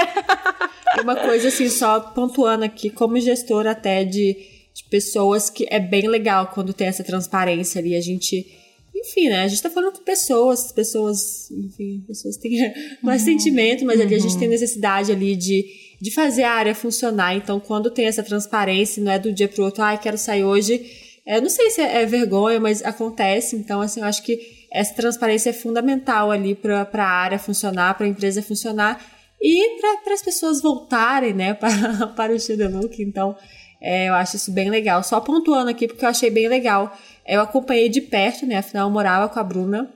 Uma coisa assim, só pontuando aqui, como gestora até de de pessoas que é bem legal quando tem essa transparência ali. A gente, enfim, né? A gente tá falando com pessoas, pessoas, enfim, pessoas têm mais uhum. sentimento, mas uhum. ali a gente tem uhum. necessidade ali de, de fazer a área funcionar. Então, quando tem essa transparência, não é do dia pro outro, ai, ah, quero sair hoje. É, não sei se é, é vergonha, mas acontece. Então, assim, eu acho que essa transparência é fundamental ali para a área funcionar, para a empresa funcionar e para as pessoas voltarem, né, para, para o Studio Look. Então, é, eu acho isso bem legal. Só pontuando aqui, porque eu achei bem legal. Eu acompanhei de perto, né? Afinal, eu morava com a Bruna.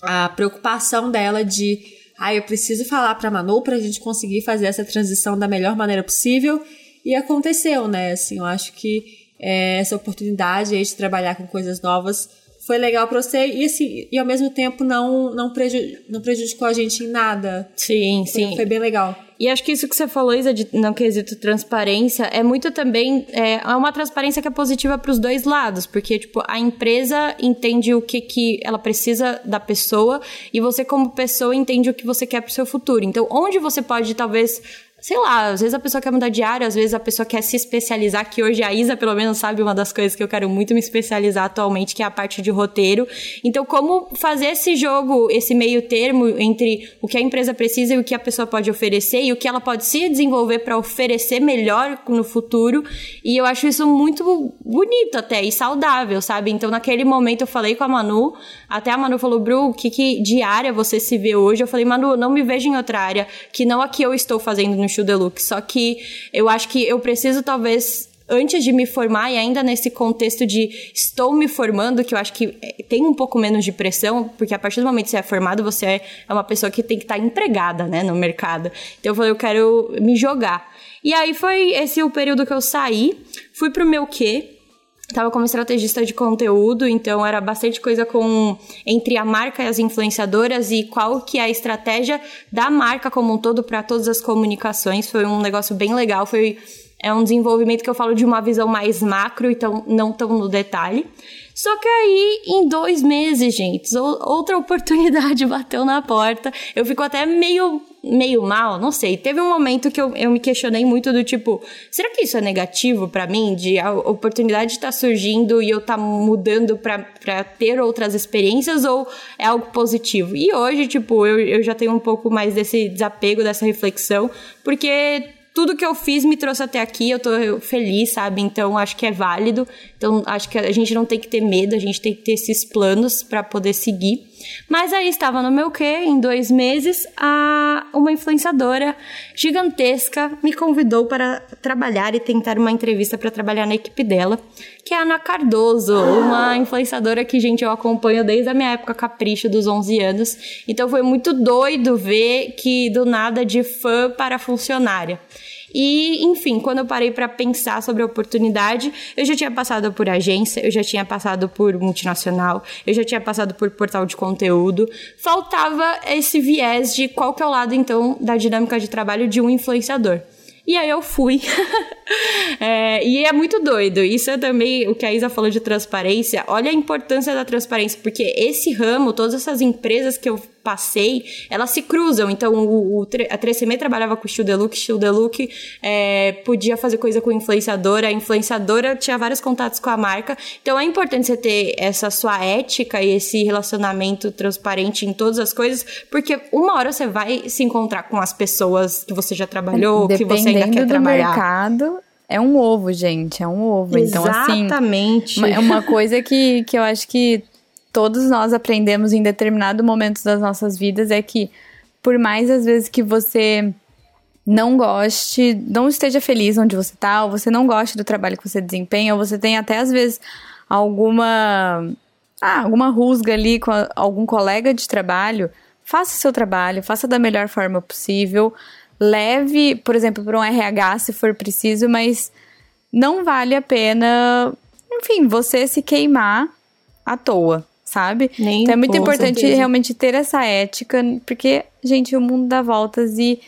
A preocupação dela de, ah, eu preciso falar pra Manu pra gente conseguir fazer essa transição da melhor maneira possível. E aconteceu, né? Assim, eu acho que é, essa oportunidade aí de trabalhar com coisas novas foi legal pra você e assim, e ao mesmo tempo não não, preju não prejudicou a gente em nada. Sim, foi, sim. Foi bem legal. E acho que isso que você falou, Isa, de não quesito transparência, é muito também. É, é uma transparência que é positiva para os dois lados, porque, tipo, a empresa entende o que, que ela precisa da pessoa e você, como pessoa, entende o que você quer para o seu futuro. Então, onde você pode, talvez, sei lá, às vezes a pessoa quer mudar de área, às vezes a pessoa quer se especializar, que hoje a Isa, pelo menos, sabe uma das coisas que eu quero muito me especializar atualmente, que é a parte de roteiro. Então, como fazer esse jogo, esse meio termo entre o que a empresa precisa e o que a pessoa pode oferecer e o que ela pode se desenvolver para oferecer melhor no futuro. E eu acho isso muito bonito até e saudável, sabe? Então, naquele momento eu falei com a Manu, até a Manu falou, Bru, que, que de você se vê hoje? Eu falei, Manu, não me vejo em outra área que não a que eu estou fazendo no Show Deluxe. Só que eu acho que eu preciso, talvez, antes de me formar e ainda nesse contexto de estou me formando, que eu acho que eh, tem um pouco menos de pressão, porque a partir do momento que você é formado, você é uma pessoa que tem que estar empregada, né, no mercado. Então eu falei, eu quero me jogar. E aí foi esse o período que eu saí, fui pro meu quê, Tava como estrategista de conteúdo, então era bastante coisa com entre a marca e as influenciadoras e qual que é a estratégia da marca como um todo para todas as comunicações. Foi um negócio bem legal, foi é um desenvolvimento que eu falo de uma visão mais macro, então não tão no detalhe. Só que aí, em dois meses, gente, outra oportunidade bateu na porta. Eu fico até meio, meio mal, não sei. Teve um momento que eu, eu me questionei muito do tipo, será que isso é negativo para mim? De a oportunidade estar tá surgindo e eu tá mudando para ter outras experiências ou é algo positivo? E hoje, tipo, eu, eu já tenho um pouco mais desse desapego, dessa reflexão, porque tudo que eu fiz me trouxe até aqui, eu tô feliz, sabe? Então acho que é válido. Então acho que a gente não tem que ter medo, a gente tem que ter esses planos para poder seguir. Mas aí estava no meu quê? Em dois meses, a, uma influenciadora gigantesca me convidou para trabalhar e tentar uma entrevista para trabalhar na equipe dela, que é a Ana Cardoso, uma influenciadora que, gente, eu acompanho desde a minha época capricho dos 11 anos. Então foi muito doido ver que do nada de fã para funcionária. E, enfim, quando eu parei para pensar sobre a oportunidade, eu já tinha passado por agência, eu já tinha passado por multinacional, eu já tinha passado por portal de conteúdo. Faltava esse viés de qual que é o lado, então, da dinâmica de trabalho de um influenciador. E aí eu fui. é, e é muito doido. Isso é também o que a Isa falou de transparência. Olha a importância da transparência, porque esse ramo, todas essas empresas que eu passei, elas se cruzam. Então, o, o a 3CM trabalhava com o Steel Deluxe é, podia fazer coisa com influenciadora, a influenciadora tinha vários contatos com a marca. Então, é importante você ter essa sua ética e esse relacionamento transparente em todas as coisas, porque uma hora você vai se encontrar com as pessoas que você já trabalhou, que você ainda quer do trabalhar. mercado, é um ovo, gente, é um ovo. Exatamente. Então, assim, é uma coisa que, que eu acho que todos nós aprendemos em determinado momento das nossas vidas é que por mais às vezes que você não goste, não esteja feliz onde você está, ou você não goste do trabalho que você desempenha, ou você tem até às vezes alguma ah, alguma rusga ali com algum colega de trabalho, faça seu trabalho, faça da melhor forma possível, leve, por exemplo, para um RH se for preciso, mas não vale a pena, enfim, você se queimar à toa, sabe? Nem então é muito importante certeza. realmente ter essa ética, porque, gente, o mundo dá voltas e.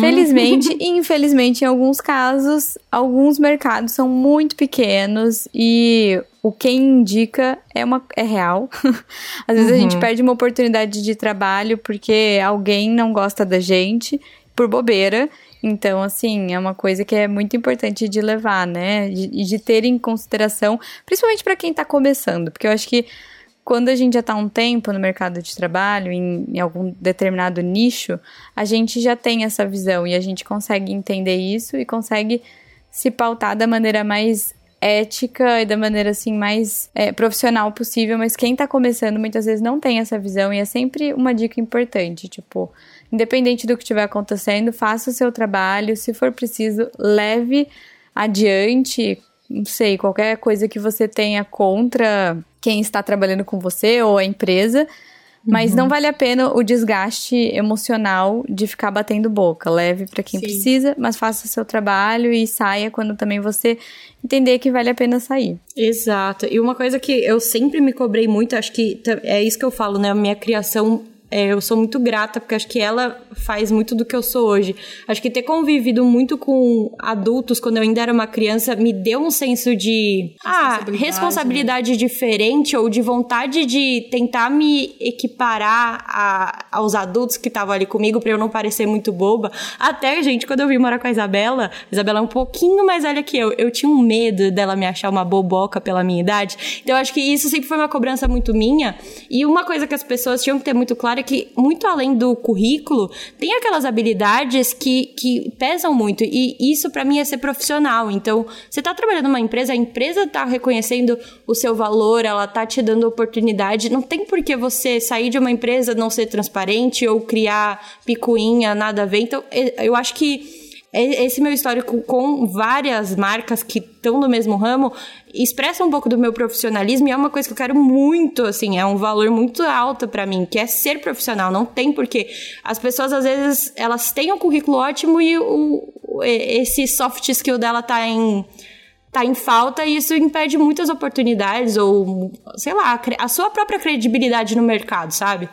Felizmente e infelizmente, em alguns casos, alguns mercados são muito pequenos e o quem indica é, uma, é real. Às vezes a gente perde uma oportunidade de trabalho porque alguém não gosta da gente por bobeira. Então, assim, é uma coisa que é muito importante de levar, né? E de, de, ter em consideração, principalmente para quem tá começando, porque eu acho que quando a gente já está um tempo no mercado de trabalho, em, em, algum determinado nicho, a gente já tem essa visão e a gente consegue entender isso e consegue se pautar da maneira mais ética e da maneira assim mais é, profissional possível, mas quem está começando muitas vezes não tem essa visão e é sempre uma dica importante, tipo, independente do que estiver acontecendo, faça o seu trabalho, se for preciso, leve adiante, não sei, qualquer coisa que você tenha contra quem está trabalhando com você ou a empresa, mas uhum. não vale a pena o desgaste emocional de ficar batendo boca. Leve para quem Sim. precisa, mas faça seu trabalho e saia quando também você entender que vale a pena sair. Exato. E uma coisa que eu sempre me cobrei muito, acho que é isso que eu falo, né? A minha criação é, eu sou muito grata, porque acho que ela faz muito do que eu sou hoje. Acho que ter convivido muito com adultos quando eu ainda era uma criança me deu um senso de responsabilidade, ah, responsabilidade né? diferente ou de vontade de tentar me equiparar a, aos adultos que estavam ali comigo para eu não parecer muito boba. Até, gente, quando eu vim morar com a Isabela, a Isabela é um pouquinho mais velha que eu, eu tinha um medo dela me achar uma boboca pela minha idade. Então, eu acho que isso sempre foi uma cobrança muito minha. E uma coisa que as pessoas tinham que ter muito claro que, muito além do currículo, tem aquelas habilidades que, que pesam muito. E isso, para mim, é ser profissional. Então, você tá trabalhando numa empresa, a empresa tá reconhecendo o seu valor, ela tá te dando oportunidade. Não tem por que você sair de uma empresa, não ser transparente ou criar picuinha, nada a ver. Então, eu acho que esse meu histórico com várias marcas que estão no mesmo ramo expressa um pouco do meu profissionalismo e é uma coisa que eu quero muito, assim, é um valor muito alto para mim, que é ser profissional. Não tem porque as pessoas às vezes elas têm um currículo ótimo e o, esse soft skill dela tá em tá em falta e isso impede muitas oportunidades ou, sei lá, a sua própria credibilidade no mercado, sabe?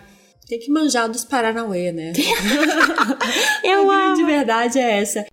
Tem que manjar dos Paranauê, né? Eu a amo. grande verdade é essa.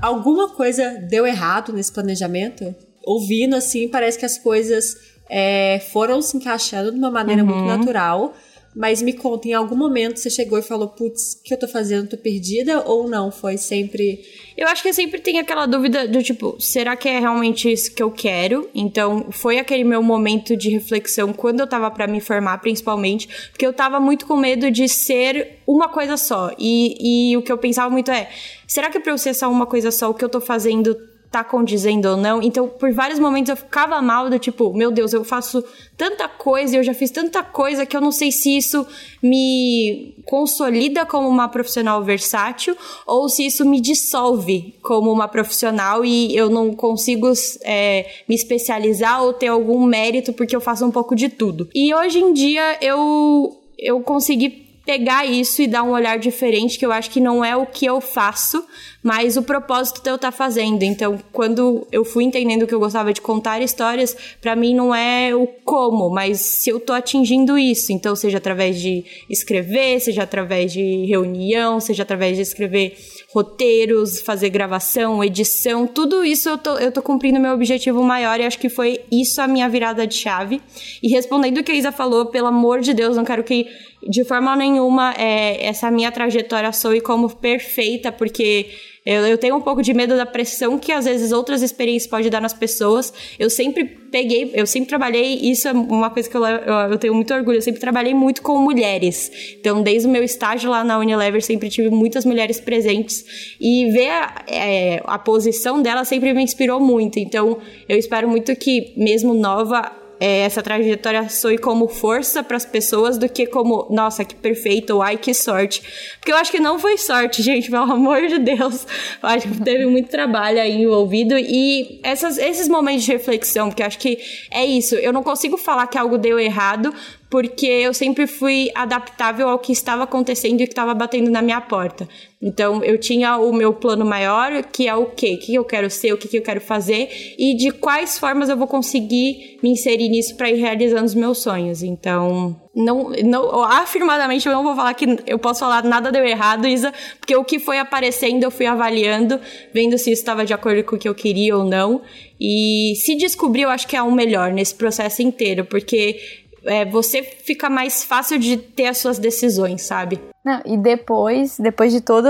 Alguma coisa deu errado nesse planejamento? Ouvindo assim, parece que as coisas é, foram se encaixando de uma maneira uhum. muito natural. Mas me conta, em algum momento você chegou e falou, putz, o que eu tô fazendo? Tô perdida? Ou não? Foi sempre. Eu acho que sempre tem aquela dúvida do tipo, será que é realmente isso que eu quero? Então, foi aquele meu momento de reflexão quando eu tava para me formar, principalmente, porque eu tava muito com medo de ser uma coisa só. E, e o que eu pensava muito é, será que pra eu ser só uma coisa só, o que eu tô fazendo tá condizendo ou não. Então, por vários momentos eu ficava mal do tipo, meu Deus, eu faço tanta coisa, eu já fiz tanta coisa que eu não sei se isso me consolida como uma profissional versátil ou se isso me dissolve como uma profissional e eu não consigo é, me especializar ou ter algum mérito porque eu faço um pouco de tudo. E hoje em dia eu eu consegui pegar isso e dar um olhar diferente, que eu acho que não é o que eu faço, mas o propósito de eu estar tá fazendo. Então, quando eu fui entendendo que eu gostava de contar histórias, para mim não é o como, mas se eu tô atingindo isso, então seja através de escrever, seja através de reunião, seja através de escrever roteiros, fazer gravação, edição, tudo isso eu tô, eu tô cumprindo meu objetivo maior e acho que foi isso a minha virada de chave. E respondendo o que a Isa falou, pelo amor de Deus, não quero que de forma nenhuma é, essa minha trajetória soe como perfeita, porque eu, eu, tenho um pouco de medo da pressão que às vezes outras experiências podem dar nas pessoas. Eu sempre peguei, eu sempre trabalhei, isso é uma coisa que eu, eu, tenho muito orgulho, eu sempre trabalhei muito com mulheres. Então, desde o meu estágio lá na Unilever, sempre tive muitas mulheres presentes. E ver a, é, a posição dela sempre me inspirou muito. Então, eu espero muito que, mesmo nova, é, essa trajetória soe como força para as pessoas do que como, nossa, que perfeito, ai, que sorte. Porque eu acho que não foi sorte, gente, pelo amor de Deus. Eu acho que teve muito trabalho aí envolvido e essas, esses momentos de reflexão, porque eu acho que é isso. Eu não consigo falar que algo deu errado, porque eu sempre fui adaptável ao que estava acontecendo e que estava batendo na minha porta. Então, eu tinha o meu plano maior, que é o quê? O que eu quero ser, o que eu quero fazer e de quais formas eu vou conseguir me inserir nisso para ir realizando os meus sonhos. Então, não, não, afirmadamente eu não vou falar que eu posso falar nada deu errado, Isa, porque o que foi aparecendo eu fui avaliando, vendo se isso estava de acordo com o que eu queria ou não. E se descobrir, eu acho que é o melhor nesse processo inteiro, porque é, você fica mais fácil de ter as suas decisões, sabe? Não, e depois, depois de todo,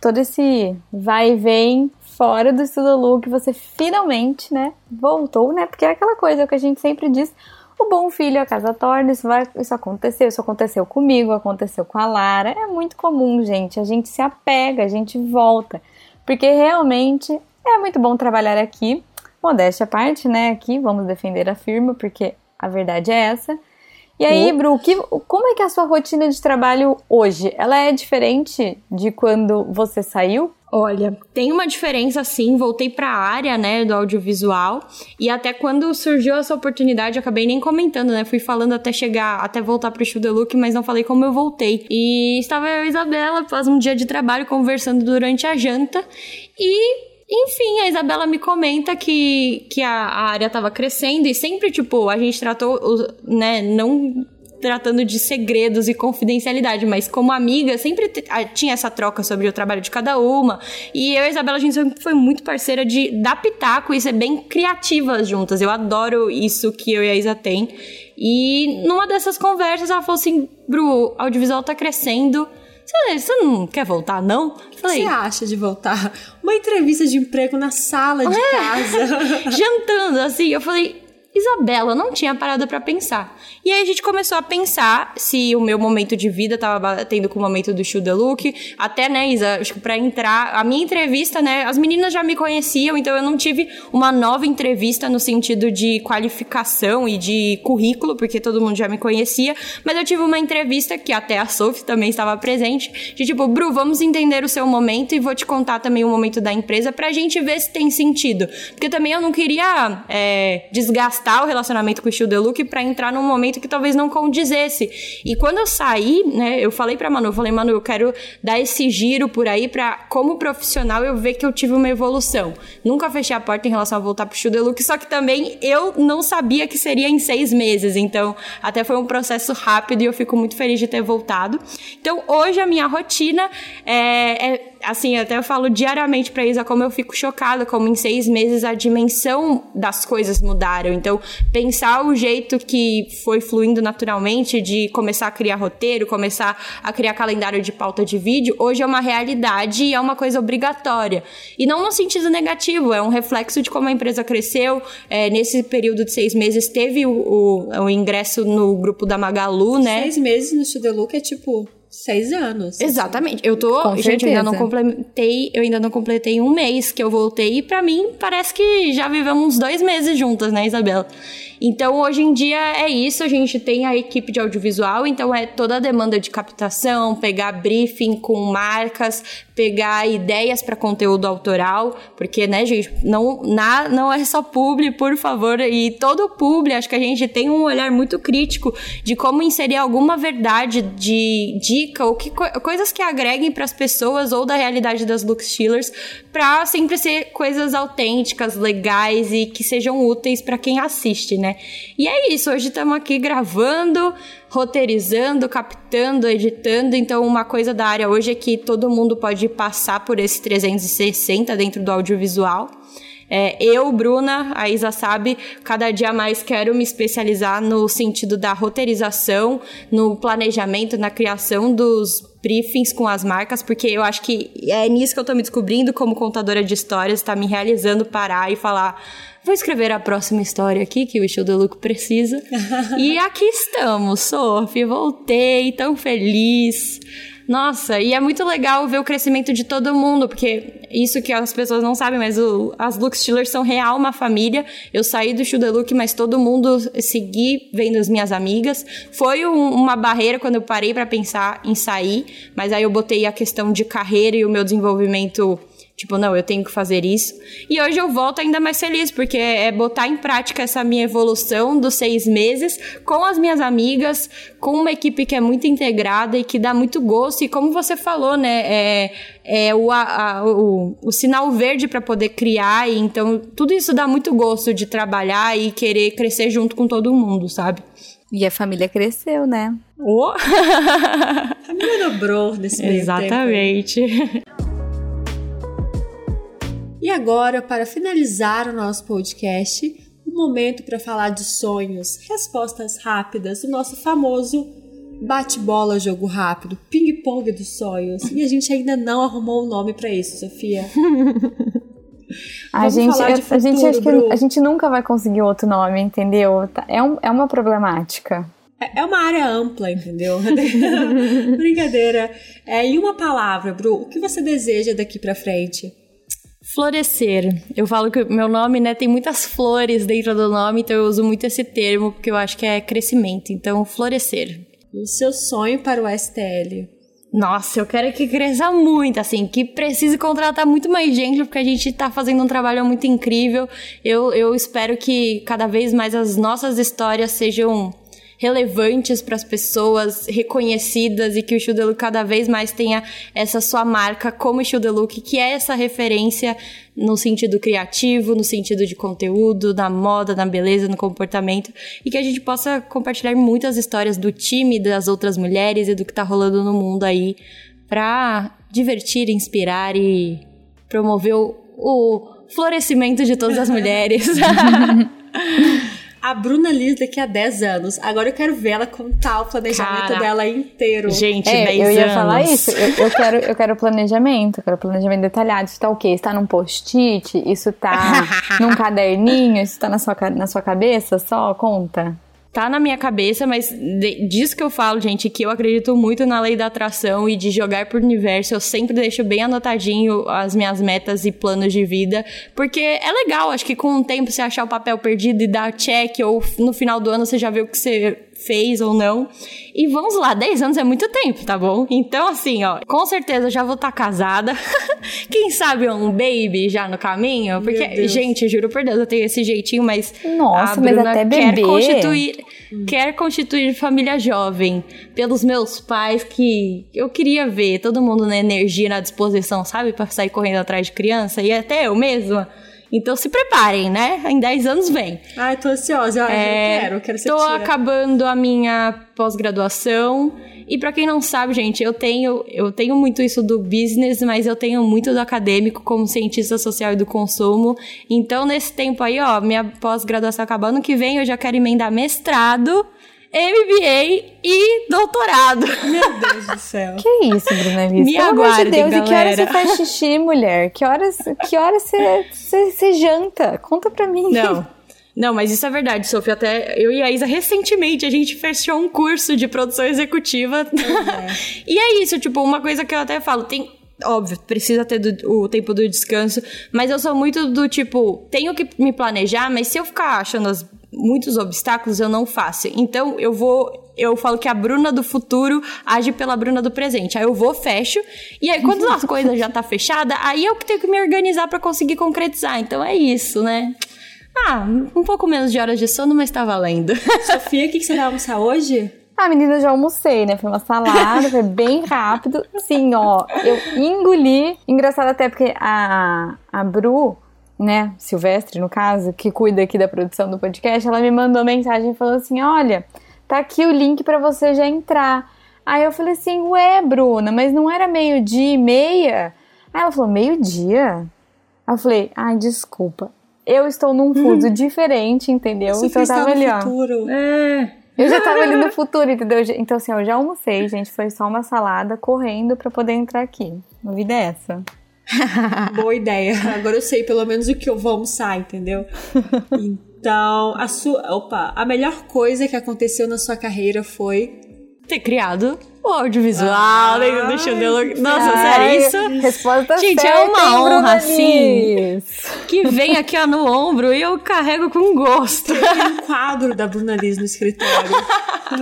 todo esse vai e vem fora do estudo look, você finalmente, né, voltou, né? Porque é aquela coisa que a gente sempre diz, o bom filho a casa torna, isso, vai, isso aconteceu, isso aconteceu comigo, aconteceu com a Lara. É muito comum, gente. A gente se apega, a gente volta. Porque realmente é muito bom trabalhar aqui. Modéstia à parte, né? Aqui vamos defender a firma, porque a verdade é essa. E aí, Bru, que, como é que é a sua rotina de trabalho hoje? Ela é diferente de quando você saiu? Olha, tem uma diferença sim, voltei para a área, né, do audiovisual, e até quando surgiu essa oportunidade, eu acabei nem comentando, né, fui falando até chegar, até voltar pro Show The Look, mas não falei como eu voltei. E estava eu e a Isabela, faz um dia de trabalho, conversando durante a janta, e enfim, a Isabela me comenta que, que a, a área estava crescendo e sempre, tipo, a gente tratou, né, não tratando de segredos e confidencialidade, mas como amiga, sempre tinha essa troca sobre o trabalho de cada uma. E eu e a Isabela, a gente sempre foi muito parceira de dar pitaco e ser bem criativas juntas. Eu adoro isso que eu e a Isa tem. E numa dessas conversas, ela falou assim: Bru, audiovisual tá crescendo você não quer voltar, não? O que você acha de voltar? Uma entrevista de emprego na sala de é. casa. Jantando, assim. Eu falei, Isabela, não tinha parado para pensar. E aí a gente começou a pensar se o meu momento de vida tava batendo com o momento do Show the Look. Até, né, Isa, acho que pra entrar. A minha entrevista, né, as meninas já me conheciam, então eu não tive uma nova entrevista no sentido de qualificação e de currículo, porque todo mundo já me conhecia. Mas eu tive uma entrevista que até a Sophie também estava presente, de tipo, Bru, vamos entender o seu momento e vou te contar também o momento da empresa pra gente ver se tem sentido. Porque também eu não queria é, desgastar o relacionamento com o estilo Look para entrar num momento que talvez não condizesse. E quando eu saí, né, eu falei pra Manu, eu falei, Manu, eu quero dar esse giro por aí para como profissional eu ver que eu tive uma evolução. Nunca fechei a porta em relação a voltar pro estilo Look, só que também eu não sabia que seria em seis meses. Então, até foi um processo rápido e eu fico muito feliz de ter voltado. Então, hoje a minha rotina é, é assim, até eu falo diariamente pra Isa como eu fico chocada, como em seis meses a dimensão das coisas mudaram. Então, pensar o jeito que foi fluindo naturalmente de começar a criar roteiro, começar a criar calendário de pauta de vídeo, hoje é uma realidade e é uma coisa obrigatória. E não no sentido negativo, é um reflexo de como a empresa cresceu. É, nesse período de seis meses, teve o, o, o ingresso no grupo da Magalu, né? Seis meses no Studio Look é tipo seis anos. Exatamente. Eu tô. Com gente, eu ainda não completei. Eu ainda não completei um mês que eu voltei. E pra mim, parece que já vivemos uns dois meses juntas, né, Isabela? Então, hoje em dia é isso. A gente tem a equipe de audiovisual, então é toda a demanda de captação, pegar briefing com marcas, pegar ideias para conteúdo autoral, porque, né, gente, não, na, não é só publi, por favor, e todo publi, acho que a gente tem um olhar muito crítico de como inserir alguma verdade de dica ou que, coisas que agreguem para as pessoas ou da realidade das look stealers para sempre ser coisas autênticas, legais e que sejam úteis para quem assiste, né? E é isso, hoje estamos aqui gravando, roteirizando, captando, editando. Então, uma coisa da área hoje é que todo mundo pode passar por esse 360 dentro do audiovisual. É, eu, Bruna, a Isa sabe, cada dia mais quero me especializar no sentido da roteirização, no planejamento, na criação dos briefings com as marcas, porque eu acho que é nisso que eu tô me descobrindo como contadora de histórias, tá me realizando parar e falar vou escrever a próxima história aqui que o Show do Look precisa. e aqui estamos, Sophie, voltei, tão feliz. Nossa, e é muito legal ver o crescimento de todo mundo, porque isso que as pessoas não sabem, mas o, as Look Steelers são real uma família. Eu saí do Show the Look, mas todo mundo segui vendo as minhas amigas. Foi um, uma barreira quando eu parei para pensar em sair, mas aí eu botei a questão de carreira e o meu desenvolvimento Tipo, não, eu tenho que fazer isso. E hoje eu volto ainda mais feliz, porque é botar em prática essa minha evolução dos seis meses com as minhas amigas, com uma equipe que é muito integrada e que dá muito gosto. E como você falou, né? É, é o, a, o, o sinal verde para poder criar. E então, tudo isso dá muito gosto de trabalhar e querer crescer junto com todo mundo, sabe? E a família cresceu, né? Oh. a família dobrou nesse meio Exatamente. Tempo. E agora, para finalizar o nosso podcast, um momento para falar de sonhos, respostas rápidas, o nosso famoso bate-bola jogo rápido, ping-pong dos sonhos. E a gente ainda não arrumou o um nome para isso, Sofia. a gente, eu, futuro, a gente acho que a gente nunca vai conseguir outro nome, entendeu? Tá, é, um, é uma problemática. É, é uma área ampla, entendeu? Brincadeira. É, em uma palavra, Bru, o que você deseja daqui para frente? Florescer. Eu falo que meu nome, né, tem muitas flores dentro do nome, então eu uso muito esse termo porque eu acho que é crescimento. Então, florescer. E o seu sonho para o STL? Nossa, eu quero que cresça muito, assim, que precise contratar muito mais gente, porque a gente tá fazendo um trabalho muito incrível. Eu, eu espero que cada vez mais as nossas histórias sejam relevantes para as pessoas, reconhecidas e que o Chudeluc cada vez mais tenha essa sua marca como Chudeluc, que é essa referência no sentido criativo, no sentido de conteúdo, na moda, na beleza, no comportamento, e que a gente possa compartilhar muitas histórias do time, das outras mulheres e do que está rolando no mundo aí para divertir, inspirar e promover o, o florescimento de todas as mulheres. a Bruna Liz daqui a 10 anos. Agora eu quero ver ela contar o planejamento Cara, dela inteiro. Gente, é, 10 eu ia anos. falar isso. Eu, eu, quero, eu quero planejamento, eu quero planejamento detalhado. Isso tá o quê? Isso tá num post-it? Isso tá num caderninho? Isso tá na sua, na sua cabeça só? Conta tá na minha cabeça, mas de, disso que eu falo, gente, que eu acredito muito na lei da atração e de jogar por universo. Eu sempre deixo bem anotadinho as minhas metas e planos de vida, porque é legal, acho que com o tempo você achar o papel perdido e dar check, ou no final do ano você já vê o que você fez ou não. E vamos lá, 10 anos é muito tempo, tá bom? Então, assim, ó, com certeza já vou estar tá casada. Quem sabe um baby já no caminho? Porque, gente, juro por Deus, eu tenho esse jeitinho, mas. Nossa, mas até bebê. Quer constituir, hum. quer constituir família jovem pelos meus pais, que eu queria ver todo mundo na energia, na disposição, sabe? Pra sair correndo atrás de criança e até eu mesma. Então se preparem, né? Em 10 anos vem. Ai, tô ansiosa. Ai, é, eu quero, eu quero ser Tô tia. acabando a minha pós-graduação. E para quem não sabe, gente, eu tenho, eu tenho muito isso do business, mas eu tenho muito do acadêmico como cientista social e do consumo. Então, nesse tempo aí, ó, minha pós-graduação acabando que vem, eu já quero emendar mestrado MBA e doutorado. Meu Deus do céu. Que isso, Bruna Viz? Me Pelo aguardem, de Deus, galera. e que horas você faz xixi, mulher? Que horas, que horas você, você, você janta? Conta pra mim. Não. Não, mas isso é verdade, Sofia. Até eu e a Isa, recentemente, a gente fechou um curso de produção executiva. Uhum. e é isso, tipo, uma coisa que eu até falo, tem óbvio, precisa ter do, o tempo do descanso, mas eu sou muito do tipo, tenho que me planejar, mas se eu ficar achando as muitos obstáculos eu não faço. Então eu vou eu falo que a Bruna do futuro age pela Bruna do presente. Aí eu vou, fecho, e aí quando as coisas já tá fechada, aí eu que tenho que me organizar para conseguir concretizar. Então é isso, né? Ah, um pouco menos de horas de sono, mas tá valendo. Sofia, o que, que você vai almoçar hoje? Ah, menina, já almocei, né? Foi uma salada, foi bem rápido. Sim, ó, eu engoli. Engraçado até porque a, a Bru, né, Silvestre, no caso, que cuida aqui da produção do podcast, ela me mandou mensagem e falou assim: olha, tá aqui o link para você já entrar. Aí eu falei assim, ué, Bruna, mas não era meio-dia e meia? Aí ela falou, meio-dia? Aí eu falei, ai, desculpa. Eu estou num fuso uhum. diferente, entendeu? Você então eu tava ali, ó. Futuro. É. Eu já tava ali no futuro, entendeu? Então, assim, eu já almocei, gente. Foi só uma salada correndo para poder entrar aqui. A vida é essa. Boa ideia. Agora eu sei pelo menos o que eu vou almoçar, entendeu? Então, a sua. Opa, a melhor coisa que aconteceu na sua carreira foi. Ter criado o audiovisual ah, dentro do show dele. Nossa, sério, isso. Resposta Gente, certa, é uma honra, assim. Que vem aqui ó, no ombro e eu carrego com gosto. Tem um quadro da Bruna Liz no escritório.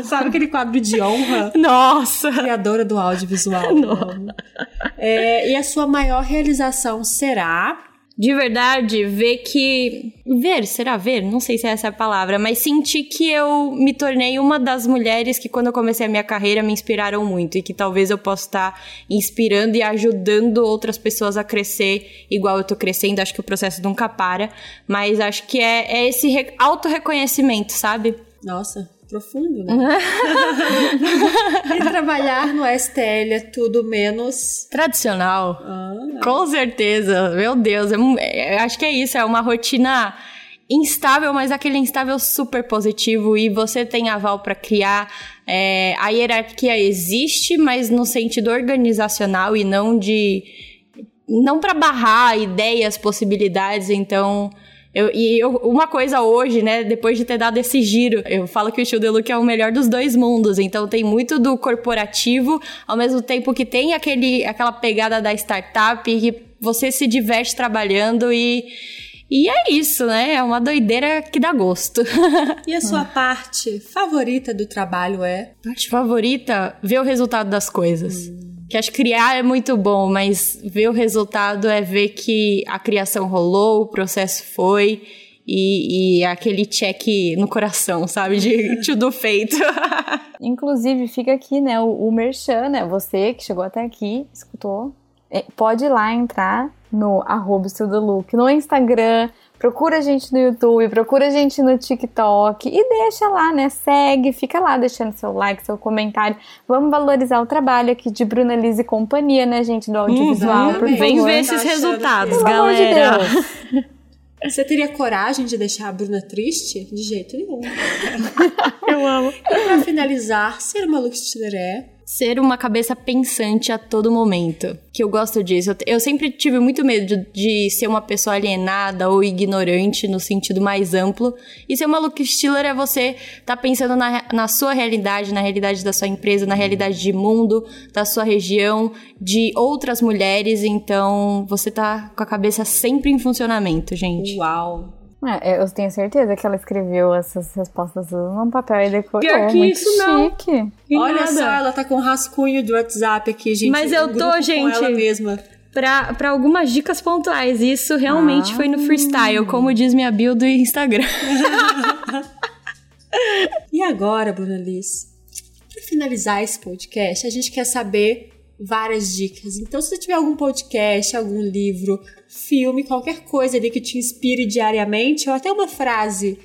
Sabe aquele quadro de honra? Nossa! Criadora do audiovisual. Nossa. É, e a sua maior realização será de verdade ver que. Ver, será ver? Não sei se é essa a palavra, mas sentir que eu me tornei uma das mulheres que, quando eu comecei a minha carreira, me inspiraram muito e que talvez eu possa estar inspirando e ajudando outras pessoas a crescer igual eu tô crescendo. Acho que o processo nunca para, mas acho que é, é esse auto-reconhecimento, sabe? Nossa, profundo, né? e trabalhar no STL é tudo menos tradicional. Ah. Com certeza. Meu Deus, eu, é eu acho que é isso, é uma rotina instável, mas aquele instável super positivo e você tem aval para criar. É, a hierarquia existe, mas no sentido organizacional e não de não para barrar ideias, possibilidades. Então eu, e eu, uma coisa hoje, né, depois de ter dado esse giro, eu falo que o Look é o melhor dos dois mundos. Então tem muito do corporativo, ao mesmo tempo que tem aquele, aquela pegada da startup que você se diverte trabalhando e. E é isso, né? É uma doideira que dá gosto. E a sua parte favorita do trabalho é? Parte favorita? Ver o resultado das coisas. Hum. Que acho que criar é muito bom, mas ver o resultado é ver que a criação rolou, o processo foi e, e aquele check no coração, sabe? De tudo feito. Inclusive, fica aqui, né, o, o Merchan, né? Você que chegou até aqui, escutou, é, pode ir lá entrar no arroba Look, no Instagram, Procura a gente no YouTube, procura a gente no TikTok e deixa lá, né? Segue, fica lá deixando seu like, seu comentário. Vamos valorizar o trabalho aqui de Bruna Liz e companhia, né, gente, do audiovisual. Uhum, Vem ver esses resultados, galera. De Você teria coragem de deixar a Bruna triste? De jeito nenhum. Eu amo. E pra finalizar, ser uma Lux é ser uma cabeça pensante a todo momento. Que eu gosto disso. Eu, sempre tive muito medo de, de, ser uma pessoa alienada ou ignorante no sentido mais amplo. E ser uma look stealer é você tá pensando na, na sua realidade, na realidade da sua empresa, na realidade de mundo, da sua região, de outras mulheres. Então, você tá com a cabeça sempre em funcionamento, gente. Uau! É, eu tenho certeza que ela escreveu essas respostas num papel e decorou. Pior que Muito isso, não. chique. Olha nada. só, ela tá com um rascunho do WhatsApp aqui, gente. Mas eu tô, gente. ela mesma. Pra, pra algumas dicas pontuais. Isso realmente ah. foi no freestyle, como diz minha bio do Instagram. e agora, Bruna Liz? Pra finalizar esse podcast, a gente quer saber várias dicas. Então, se você tiver algum podcast, algum livro, filme, qualquer coisa ali que te inspire diariamente, ou até uma frase,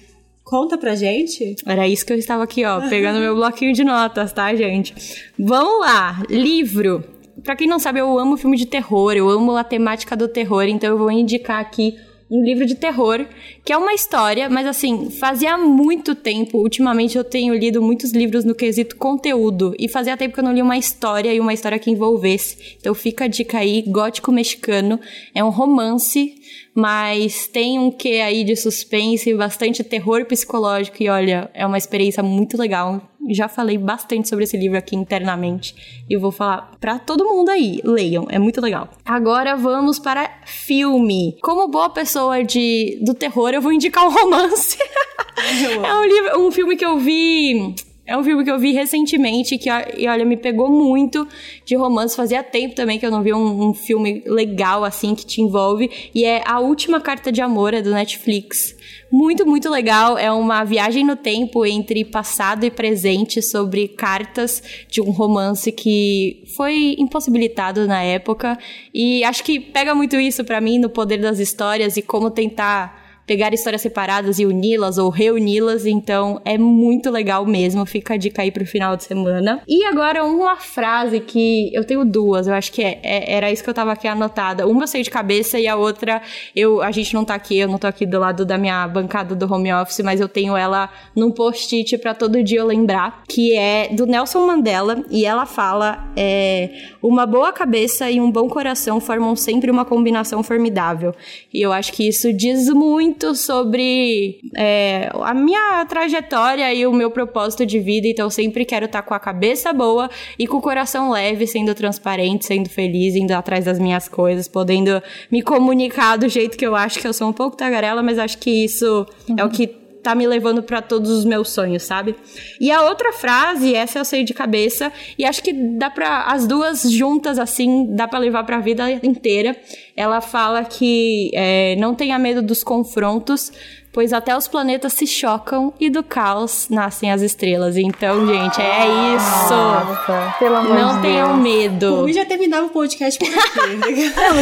conta pra gente. Era isso que eu estava aqui, ó, pegando meu bloquinho de notas, tá, gente? Vamos lá, livro. Pra quem não sabe, eu amo filme de terror, eu amo a temática do terror, então eu vou indicar aqui um livro de terror, que é uma história, mas assim, fazia muito tempo, ultimamente eu tenho lido muitos livros no quesito conteúdo, e fazia tempo que eu não li uma história e uma história que envolvesse. Então fica a dica aí, Gótico Mexicano, é um romance mas tem um quê aí de suspense, bastante terror psicológico e olha, é uma experiência muito legal. Já falei bastante sobre esse livro aqui internamente e eu vou falar para todo mundo aí, leiam, é muito legal. Agora vamos para filme. Como boa pessoa de do terror, eu vou indicar um romance. é um livro, um filme que eu vi é um filme que eu vi recentemente que, e olha, me pegou muito de romance. Fazia tempo também que eu não vi um, um, filme legal assim que te envolve. E é A Última Carta de Amor, é do Netflix. Muito, muito legal. É uma viagem no tempo entre passado e presente sobre cartas de um romance que foi impossibilitado na época. E acho que pega muito isso para mim no poder das histórias e como tentar pegar histórias separadas e uni-las ou reuni-las, então é muito legal mesmo. Fica a dica aí pro final de semana. E agora uma frase que eu tenho duas, eu acho que é, é, era isso que eu tava aqui anotada. Uma eu sei de cabeça e a outra eu a gente não tá aqui, eu não tô aqui do lado da minha bancada do home office, mas eu tenho ela num post-it para todo dia eu lembrar, que é do Nelson Mandela e ela fala é, uma boa cabeça e um bom coração formam sempre uma combinação formidável. E eu acho que isso diz muito muito sobre é, a minha trajetória e o meu propósito de vida, então sempre quero estar com a cabeça boa e com o coração leve, sendo transparente, sendo feliz, indo atrás das minhas coisas, podendo me comunicar do jeito que eu acho que eu sou um pouco tagarela, mas acho que isso uhum. é o que tá me levando para todos os meus sonhos, sabe? E a outra frase, essa eu sei de cabeça, e acho que dá para as duas juntas assim, dá para levar para a vida inteira. Ela fala que é, não tenha medo dos confrontos, pois até os planetas se chocam e do caos nascem as estrelas. Então, gente, é isso. Nossa, pelo amor Não de tenham Deus. medo. Mim já terminava o podcast por aqui.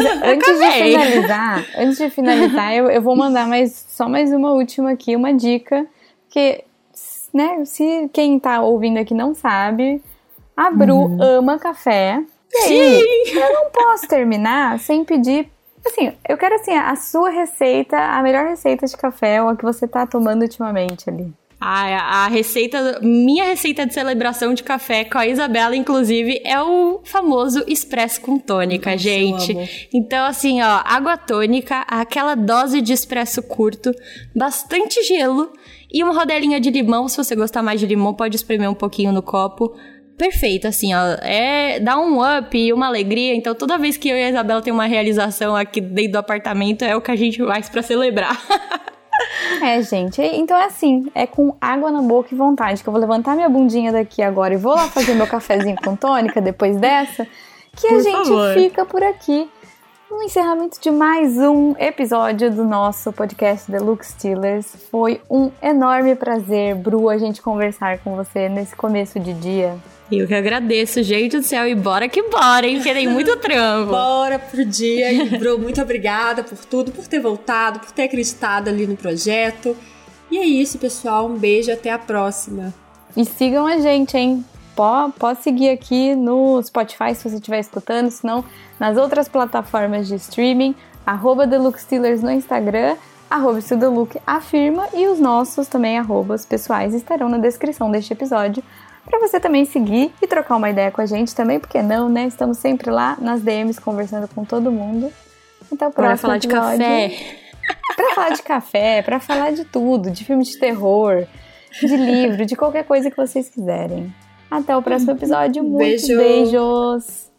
né? Antes de finalizar, antes de finalizar, eu, eu vou mandar mais, só mais uma última aqui, uma dica, que, né, se quem tá ouvindo aqui não sabe, a Bru ama café. E aí, eu não posso terminar sem pedir, assim, eu quero assim, a sua receita, a melhor receita de café ou a que você tá tomando ultimamente ali. A, a receita, minha receita de celebração de café com a Isabela, inclusive, é o famoso expresso com tônica, Nossa, gente. Então, assim, ó, água tônica, aquela dose de expresso curto, bastante gelo e uma rodelinha de limão. Se você gostar mais de limão, pode espremer um pouquinho no copo. Perfeito, assim, ó. É, dá um up e uma alegria. Então, toda vez que eu e a Isabela tem uma realização aqui dentro do apartamento, é o que a gente faz pra celebrar. É, gente. Então é assim, é com água na boca e vontade que eu vou levantar minha bundinha daqui agora e vou lá fazer meu cafezinho com tônica depois dessa, que a Por gente favor. fica por aqui no encerramento de mais um episódio do nosso podcast Deluxe Steelers. Foi um enorme prazer, Bru, a gente conversar com você nesse começo de dia. Eu que agradeço, gente do céu, e bora que bora, hein? Porque tem muito trampo. Bora pro dia. E, Bru, muito obrigada por tudo, por ter voltado, por ter acreditado ali no projeto. E é isso, pessoal. Um beijo, até a próxima. E sigam a gente, hein? Pode, pode seguir aqui no Spotify se você estiver escutando, senão nas outras plataformas de streaming, arroba Deluxe Steelers no Instagram, arroba afirma e os nossos também arrobas pessoais estarão na descrição deste episódio para você também seguir e trocar uma ideia com a gente também, porque não, né? Estamos sempre lá nas DMs conversando com todo mundo. Até o próximo Bora falar de episódio. café. Pra falar de café, pra falar de tudo, de filme de terror, de livro, de qualquer coisa que vocês quiserem. Até o próximo episódio. Muitos Beijo. beijos!